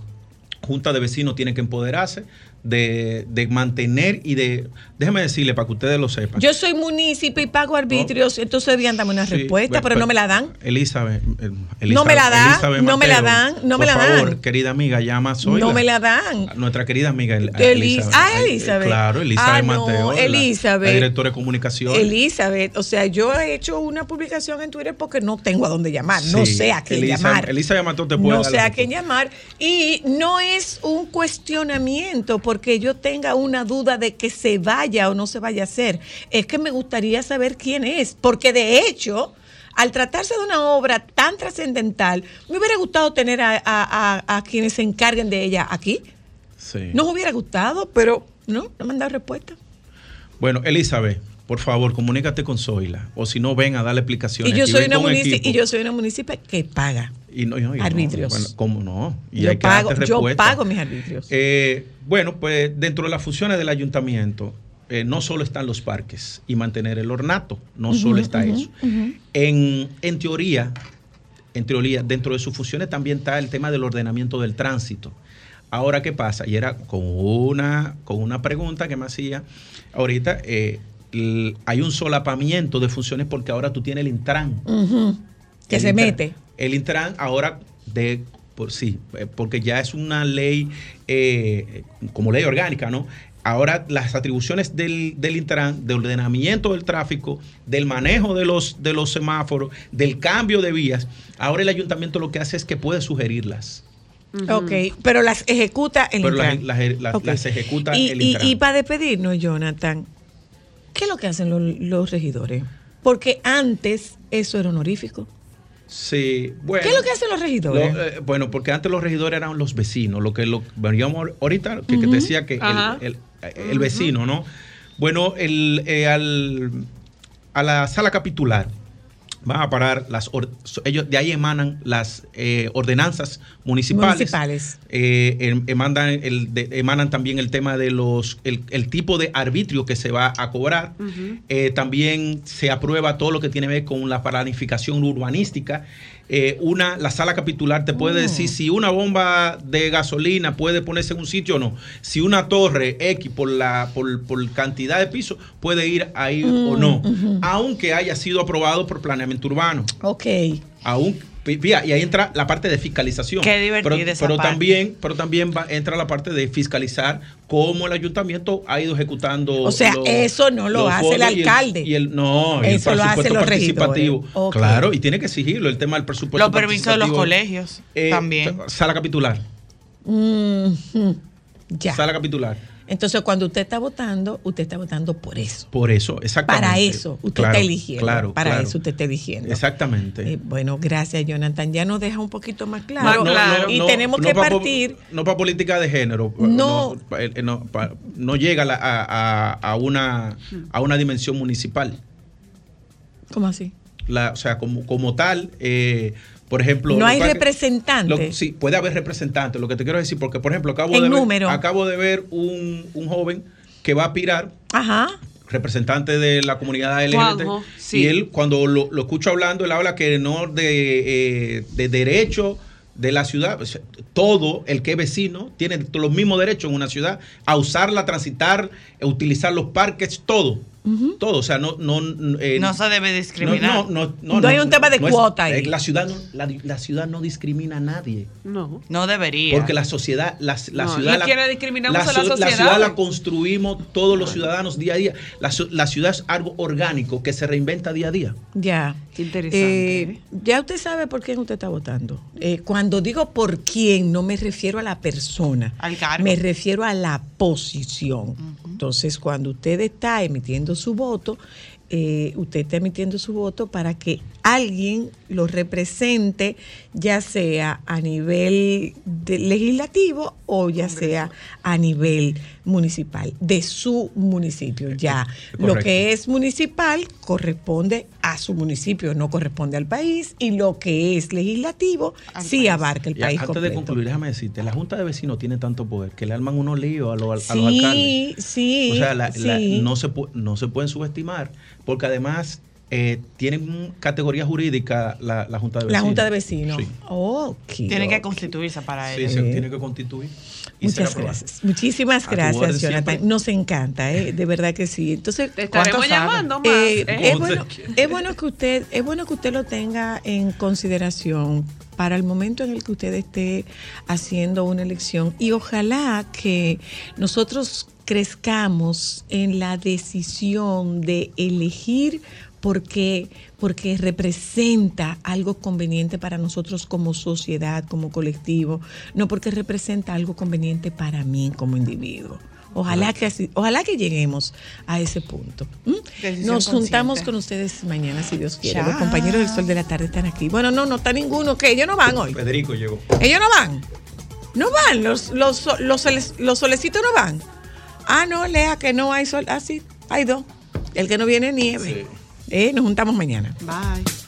junta de vecinos tiene que empoderarse de, de mantener y de... Déjeme decirle para que ustedes lo sepan. Yo soy municipio y pago arbitrios, entonces debían darme una Sí, respuesta, pero no pues, me la dan. Elizabeth, eh, No me la dan, Elizabeth no me la dan, no me por la favor, dan. querida amiga, llama Zoila. No me la dan. Nuestra querida amiga El- Elis- ah, Eh, Elizabeth. Claro, Elizabeth Ah, no, Mateo. Elizabeth. La, directora de comunicación. Elizabeth, o sea, yo he hecho una publicación en Twitter porque no tengo a dónde llamar, no sé a quién Elizabeth- llamar. Elizabeth Mateo te puede No sé a quién llamar. Y no es un cuestionamiento porque yo tenga una duda de que se vaya o no se vaya a hacer. Es que me gustaría saber quién es. Porque de hecho, al tratarse de una obra tan trascendental, me hubiera gustado tener a, a- a- a quienes se encarguen de ella aquí. Sí. Nos hubiera gustado, pero no, no me han dado respuesta. Bueno, Elizabeth, por favor, comunícate con Zoila. O si no, ven a darle explicaciones. Y yo, aquí, soy una y yo soy una municipio que paga. Y no, y no, y no. arbitrios. Bueno, ¿Cómo no? Y Yo hay que pago, yo pago mis arbitrios. Eh, bueno, pues dentro de las funciones del ayuntamiento, eh, no solo están los parques y mantener el ornato, no solo está eso. En, en teoría, en teoría, dentro de sus funciones también está el tema del ordenamiento del tránsito. Ahora, ¿qué pasa? Y era con una, con una pregunta que me hacía ahorita. eh, hay un solapamiento de funciones porque ahora tú tienes el Intran. Que El se Intran- mete. El Intran ahora de por sí, eh, porque ya es una ley eh, como ley orgánica, ¿no? Ahora las atribuciones del, del Intran, de ordenamiento del tráfico, del manejo de los, de los semáforos, del cambio de vías, ahora el ayuntamiento lo que hace es que puede sugerirlas. Ok, pero las ejecuta el Pero las, Intran. las- las- Ok. las ejecuta y, el y- Intran. y para despedirnos, Jonathan, ¿qué es lo que hacen los, los regidores? Porque antes eso era honorífico. Sí, bueno. ¿Qué es lo que hacen los regidores? Lo, eh, bueno, porque antes los regidores eran los vecinos, lo que lo veníamos ahorita, que, que decía que el, el- el vecino, ¿no? Bueno, el, eh, al, a la sala capitular van a parar las ellos de ahí emanan las eh, ordenanzas municipales Municipales. eh, em- emanan, el, de- emanan también el tema de los el, el tipo de arbitrio que se va a cobrar eh, también se aprueba todo lo que tiene que ver con la planificación urbanística. Eh, una, la sala capitular te puede decir si una bomba de gasolina puede ponerse en un sitio o no. Si una torre X por la por, por cantidad de pisos puede ir ahí o Mm, no. Aunque haya sido aprobado por planeamiento urbano. Ok. Aún, y ahí entra la parte de fiscalización. Qué divertida pero, esa pero parte. también, pero también va, entra la parte de fiscalizar cómo el ayuntamiento ha ido ejecutando. O sea, eso no lo hace el y alcalde. Y el, no, y el Eso lo presupuesto los participativo. Claro, y tiene que exigirlo el tema del presupuesto. Los permisos de los colegios Eh, también. Sala capitular. Mhm. Ya. Sala capitular. Entonces, cuando usted está votando, usted está votando por eso. Por eso, exactamente. Para eso, usted Claro, está eligiendo. Claro, para claro. eso usted está eligiendo. Exactamente. Eh, bueno, gracias, Jonathan. Ya nos deja un poquito más claro. No, no, no, y no, tenemos no que pa- partir. No para política de género. No. pa- eh, no, pa- no llega a, la- a- a- a una, a una dimensión municipal. ¿Cómo así? La, o sea, como, como tal, eh, por ejemplo. No hay que- representante. lo- sí, puede haber representantes. Lo que te quiero decir, porque, por ejemplo, acabo, de ver, acabo de ver un, un joven que va a aspirar Ajá. representante de la comunidad LGBT. Juanjo, sí. Y él, cuando lo, lo escucho hablando, él habla que no de, eh, de derecho de la ciudad. Todo el que es vecino tiene los mismos derechos en una ciudad a usarla, transitar, a utilizar los parques, todo. Todo, o sea, no... No, eh, No se debe discriminar. No, no, no, No hay un tema de cuota ahí. eh, La ciudad, no, la, la ciudad no discrimina a nadie. No. No debería. Porque la sociedad, la, la No, ciudad, ¿y quiénes discriminamos a la sociedad? ciudad la construimos todos los ciudadanos día a día. La, ciu- la ciudad es algo orgánico que se reinventa día a día. Ya. Qué interesante. Eh, ya usted sabe por quién usted está votando. Eh, cuando digo por quién, no me refiero a la persona. Al cargo. Me refiero a la posición. Entonces, cuando usted está emitiendo su voto, eh, usted está emitiendo su voto para que alguien lo represente, ya sea a nivel de- legislativo o ya sea a nivel municipal, de su municipio. Ya lo que es municipal corresponde a su municipio, no corresponde al país, y lo que es legislativo sí abarca el Ya, país antes de concluir, déjame decirte, la Junta de Vecinos tiene tanto poder que le arman unos líos a, los- a los alcaldes. Sí, sí. O sea, la- la- sí. no, se no se pueden subestimar, porque además eh, tienen categoría jurídica la, la Junta de La Vecinos. Junta de Vecinos. Sí. Tiene que constituirse para Sí, ello. se tiene que constituir. Y Muchas gracias. Muchísimas A gracias, Jonathan. siempre. Nos encanta, ¿eh? de verdad que sí. Entonces, Te estaremos llamando más, Eh, ¿eh? es, bueno, es bueno que usted, es bueno que usted lo tenga en consideración para el momento en el que usted esté haciendo una elección y ojalá que nosotros crezcamos en la decisión de elegir porque, porque representa algo conveniente para nosotros como sociedad, como colectivo, no porque representa algo conveniente para mí como individuo. Ojalá que así, ojalá que lleguemos a ese punto. Nos juntamos consciente. con ustedes mañana, si Dios quiere. Chao. Los compañeros del Sol de la Tarde están aquí. Bueno, no, no está ninguno, que ellos no van hoy. Federico llegó. Ellos no van. No van, los, los, los, los solecitos no van. Ah, no, Lea, que no hay sol. Ah, sí, hay dos. El que no viene nieve. Eh, nos juntamos mañana. Bye.